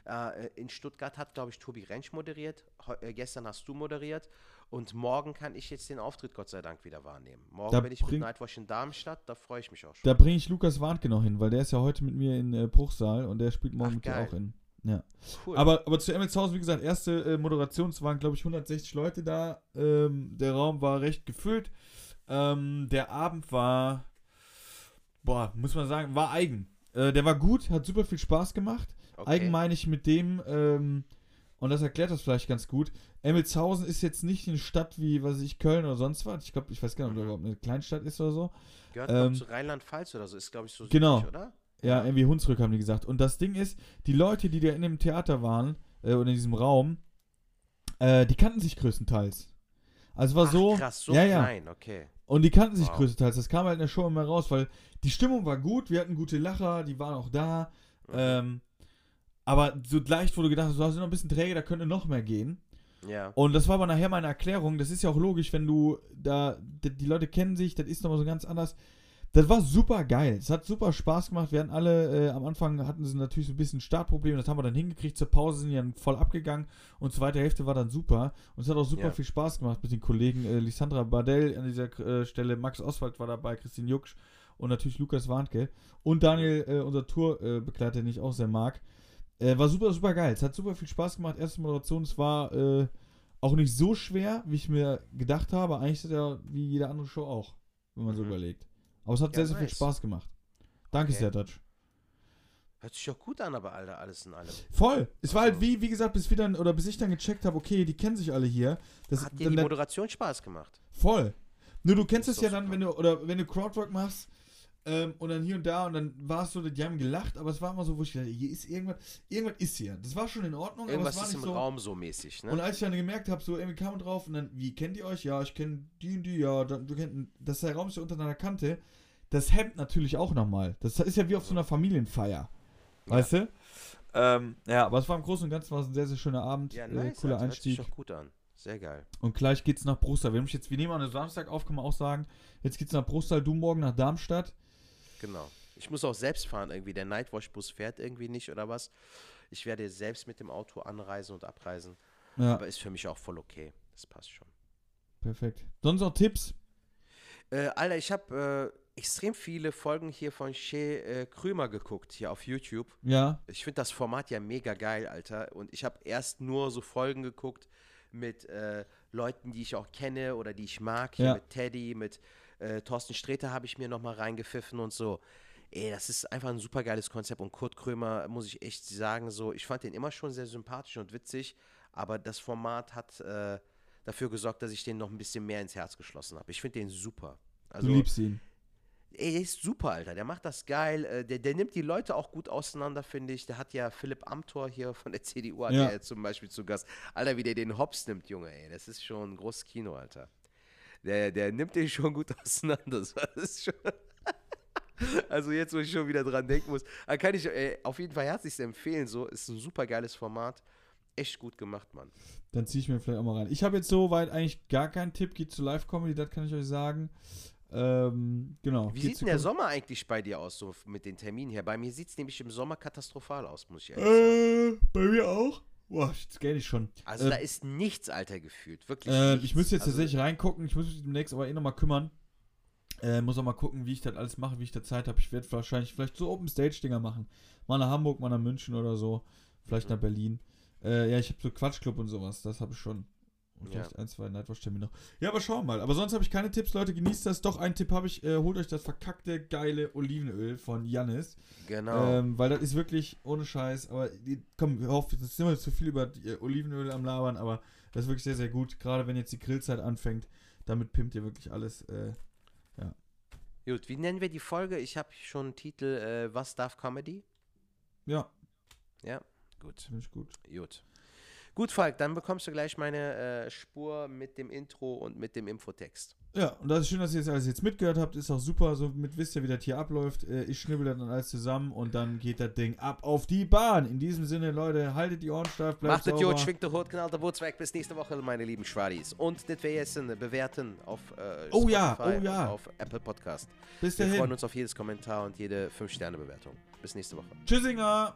Äh, in Stuttgart hat, glaube ich, Tobi Rentsch moderiert. Heu äh, gestern hast du moderiert. Und morgen kann ich jetzt den Auftritt Gott sei Dank wieder wahrnehmen. Morgen Da bin ich mit Nightwash in Darmstadt, da freue ich mich auch schon. Da bringe ich Lukas Warnke noch hin, weil der ist ja heute mit mir in äh, Bruchsal und der spielt morgen Ach, mit dir geil. auch in. Ja. cool. Aber, aber zu Emmelshausen, wie gesagt, erste äh, Moderation, es waren, glaube ich, 160 Leute da. Ähm, der Raum war recht gefüllt. Ähm, der Abend war, boah, muss man sagen, war eigen. Äh, der war gut, hat super viel Spaß gemacht. Okay. Eigen meine ich mit dem, ähm, und das erklärt das vielleicht ganz gut. Emmelshausen ist jetzt nicht eine Stadt wie, was weiß ich, Köln oder sonst was. Ich glaube, ich weiß gar nicht, ob das überhaupt eine Kleinstadt ist oder so. Gehört ähm, zu Rheinland-Pfalz oder so, ist, glaube ich, so Genau. südlich, oder? Ja, irgendwie Hunsrück haben die gesagt. Und das Ding ist, die Leute, die da in dem Theater waren, äh, oder in diesem Raum, äh, die kannten sich größtenteils. Also war Ach, so. krass, so ja, ja. klein, okay. Und die kannten sich Wow. größtenteils. Das kam halt in der Show immer raus, weil die Stimmung war gut, wir hatten gute Lacher, die waren auch da. Mhm. Ähm, aber so leicht, du gedacht hast, du noch ein bisschen träge, da könnte noch mehr gehen. Ja. Und das war aber nachher meine Erklärung. Das ist ja auch logisch, wenn du da, die, die Leute kennen sich, das ist nochmal so ganz anders. Das war super geil. Es hat super Spaß gemacht. Wir hatten alle, äh, am Anfang hatten sie natürlich so ein bisschen Startprobleme. Das haben wir dann hingekriegt. Zur Pause sind die dann voll abgegangen. Und zweite Hälfte war dann super. Und es hat auch super Ja. viel Spaß gemacht mit den Kollegen. Äh, Lisandra Bardell an dieser äh, Stelle, Max Oswald war dabei, Christine Jucksch und natürlich Lukas Warnke. Und Daniel, äh, unser Tourbegleiter, den ich auch sehr mag. Äh, war super, super geil. Es hat super viel Spaß gemacht. Erste Moderation, es war äh, auch nicht so schwer, wie ich mir gedacht habe. Eigentlich ist es ja wie jede andere Show auch, wenn man so Mhm. überlegt. Aber es hat Ja, sehr, sehr viel nice. Spaß gemacht. Danke Okay. sehr, Dutch. Hört sich doch gut an, aber Alter, alles in allem. Voll. Es war halt Also- wie, wie gesagt, bis wir dann, oder bis ich dann gecheckt habe, okay, die kennen sich alle hier. Das, Hat dir die Moderation Spaß gemacht? voll. Nur du kennst es ja dann, super. wenn du, oder wenn du Crowdwork machst, ähm, und dann hier und da und dann war es so, die haben gelacht, aber es war immer so, wo ich dachte, hier ist irgendwas, irgendwas ist hier. Das war schon in Ordnung, Irgendwas aber ist es im war nicht so. Raum so mäßig, ne? Und als ich dann gemerkt habe, so irgendwie kam drauf und dann, wie kennt ihr euch? Ja, ich kenne die und die, ja, dann, du kennst, dass der Raum ist ja untereinander kannte, das hemmt natürlich auch nochmal. Das ist ja wie auf so einer Familienfeier. Weißt du? Ähm, ja, aber es war im Großen und Ganzen war es ein sehr, sehr schöner Abend. ja, äh, nice, cooler Alter, hört sich Einstieg. doch gut an. Sehr geil. Und gleich geht's nach Brustal. Wir, haben jetzt, wir nehmen an einem Samstag auf, kann man auch sagen. Jetzt geht's nach Brustal, du morgen nach Darmstadt. Genau. Ich muss auch selbst fahren irgendwie. Der Nightwash-Bus fährt irgendwie nicht oder was. Ich werde selbst mit dem Auto anreisen und abreisen. Ja, Aber ist für mich auch voll okay. Das passt schon. perfekt. Sonst noch Tipps? Äh, Alter, ich habe äh, extrem viele Folgen hier von Shea äh, Krümer geguckt, hier auf YouTube. Ja, Ich finde das Format ja mega geil, Alter. Und ich habe erst nur so Folgen geguckt mit äh, Leuten, die ich auch kenne oder die ich mag. Hier Ja. mit Teddy, mit äh, Thorsten Sträter habe ich mir nochmal reingepfiffen und so. Ey, das ist einfach ein super geiles Konzept. Und Kurt Krömer, muss ich echt sagen, so, ich fand den immer schon sehr sympathisch und witzig, aber das Format hat äh, dafür gesorgt, dass ich den noch ein bisschen mehr ins Herz geschlossen habe. Ich finde den super. Also, du liebst ihn. Ey, der ist super, Alter. Der macht das geil. Äh, Der, der nimmt die Leute auch gut auseinander, finde ich. Der hat ja Philipp Amthor hier von der CDU, Ja. er jetzt zum Beispiel zu Gast. Alter, wie der den Hops nimmt, Junge, ey. Das ist schon ein großes Kino, Alter. Der, der nimmt den schon gut auseinander. Das ist schon also jetzt, wo ich schon wieder dran denken muss. Kann ich ey, auf jeden Fall herzlichst empfehlen. So, ist ein super geiles Format. Echt gut gemacht, Mann. Dann ziehe ich mir vielleicht auch mal rein. Ich habe jetzt soweit eigentlich gar keinen Tipp. Geht zu Live-Comedy, das kann ich euch sagen. Ähm, genau. Wie Geht sieht denn der Sommer eigentlich bei dir aus, so mit den Terminen her? Bei mir sieht es nämlich im Sommer katastrophal aus, muss ich ehrlich sagen. Äh, bei mir auch. Boah, jetzt kenne ich schon. Also Äh, da ist nichts, Alter, gefühlt. Wirklich Äh, ich müsste jetzt also, tatsächlich reingucken. Ich muss mich demnächst aber eh nochmal kümmern. Äh, muss auch mal gucken, wie ich das alles mache, wie ich da Zeit habe. Ich werde wahrscheinlich vielleicht so Open Stage Dinger machen. Mal nach Hamburg, mal nach München oder so. Vielleicht nach Berlin. Äh, ja, ich habe so Quatschclub und sowas. Das habe ich schon. Und vielleicht ein, zwei Nightwatch-Termine noch. Ja, aber schauen wir mal. Aber sonst habe ich keine Tipps, Leute. Genießt das. Doch, einen Tipp habe ich. Äh, holt euch das verkackte, geile Olivenöl von Jannis. Genau. Ähm, weil das ist wirklich ohne Scheiß. Aber komm, wir hoffen, das ist immer zu viel über äh, Olivenöl am Labern. Aber das ist wirklich sehr, sehr gut. Gerade wenn jetzt die Grillzeit anfängt. Damit pimpt ihr wirklich alles. Äh, Gut, wie nennen wir die Folge? Ich habe schon einen Titel, äh, Was darf Comedy? ja, Ja, gut. finde ich gut. Gut. Gut, Falk, dann bekommst du gleich meine äh, Spur mit dem Intro und mit dem Infotext. Ja, und das ist schön, dass ihr das alles jetzt mitgehört habt. Ist auch super. Somit wisst ihr, wie das hier abläuft. Äh, Ich schnibbel das dann alles zusammen und dann geht das Ding ab auf die Bahn. In diesem Sinne, Leute, haltet die Ohren steif, bleibt Macht es sauber. gut, schwingt der Hut, knallt der Boots weg. Bis nächste Woche, meine lieben Schwadis. Und jetzt ein Bewerten auf äh, Oh ja, oh ja. und auf Apple Podcast. Bis Wir freuen dahin. uns auf jedes Kommentar und jede 5-Sterne-Bewertung. Bis nächste Woche. Tschüssinger.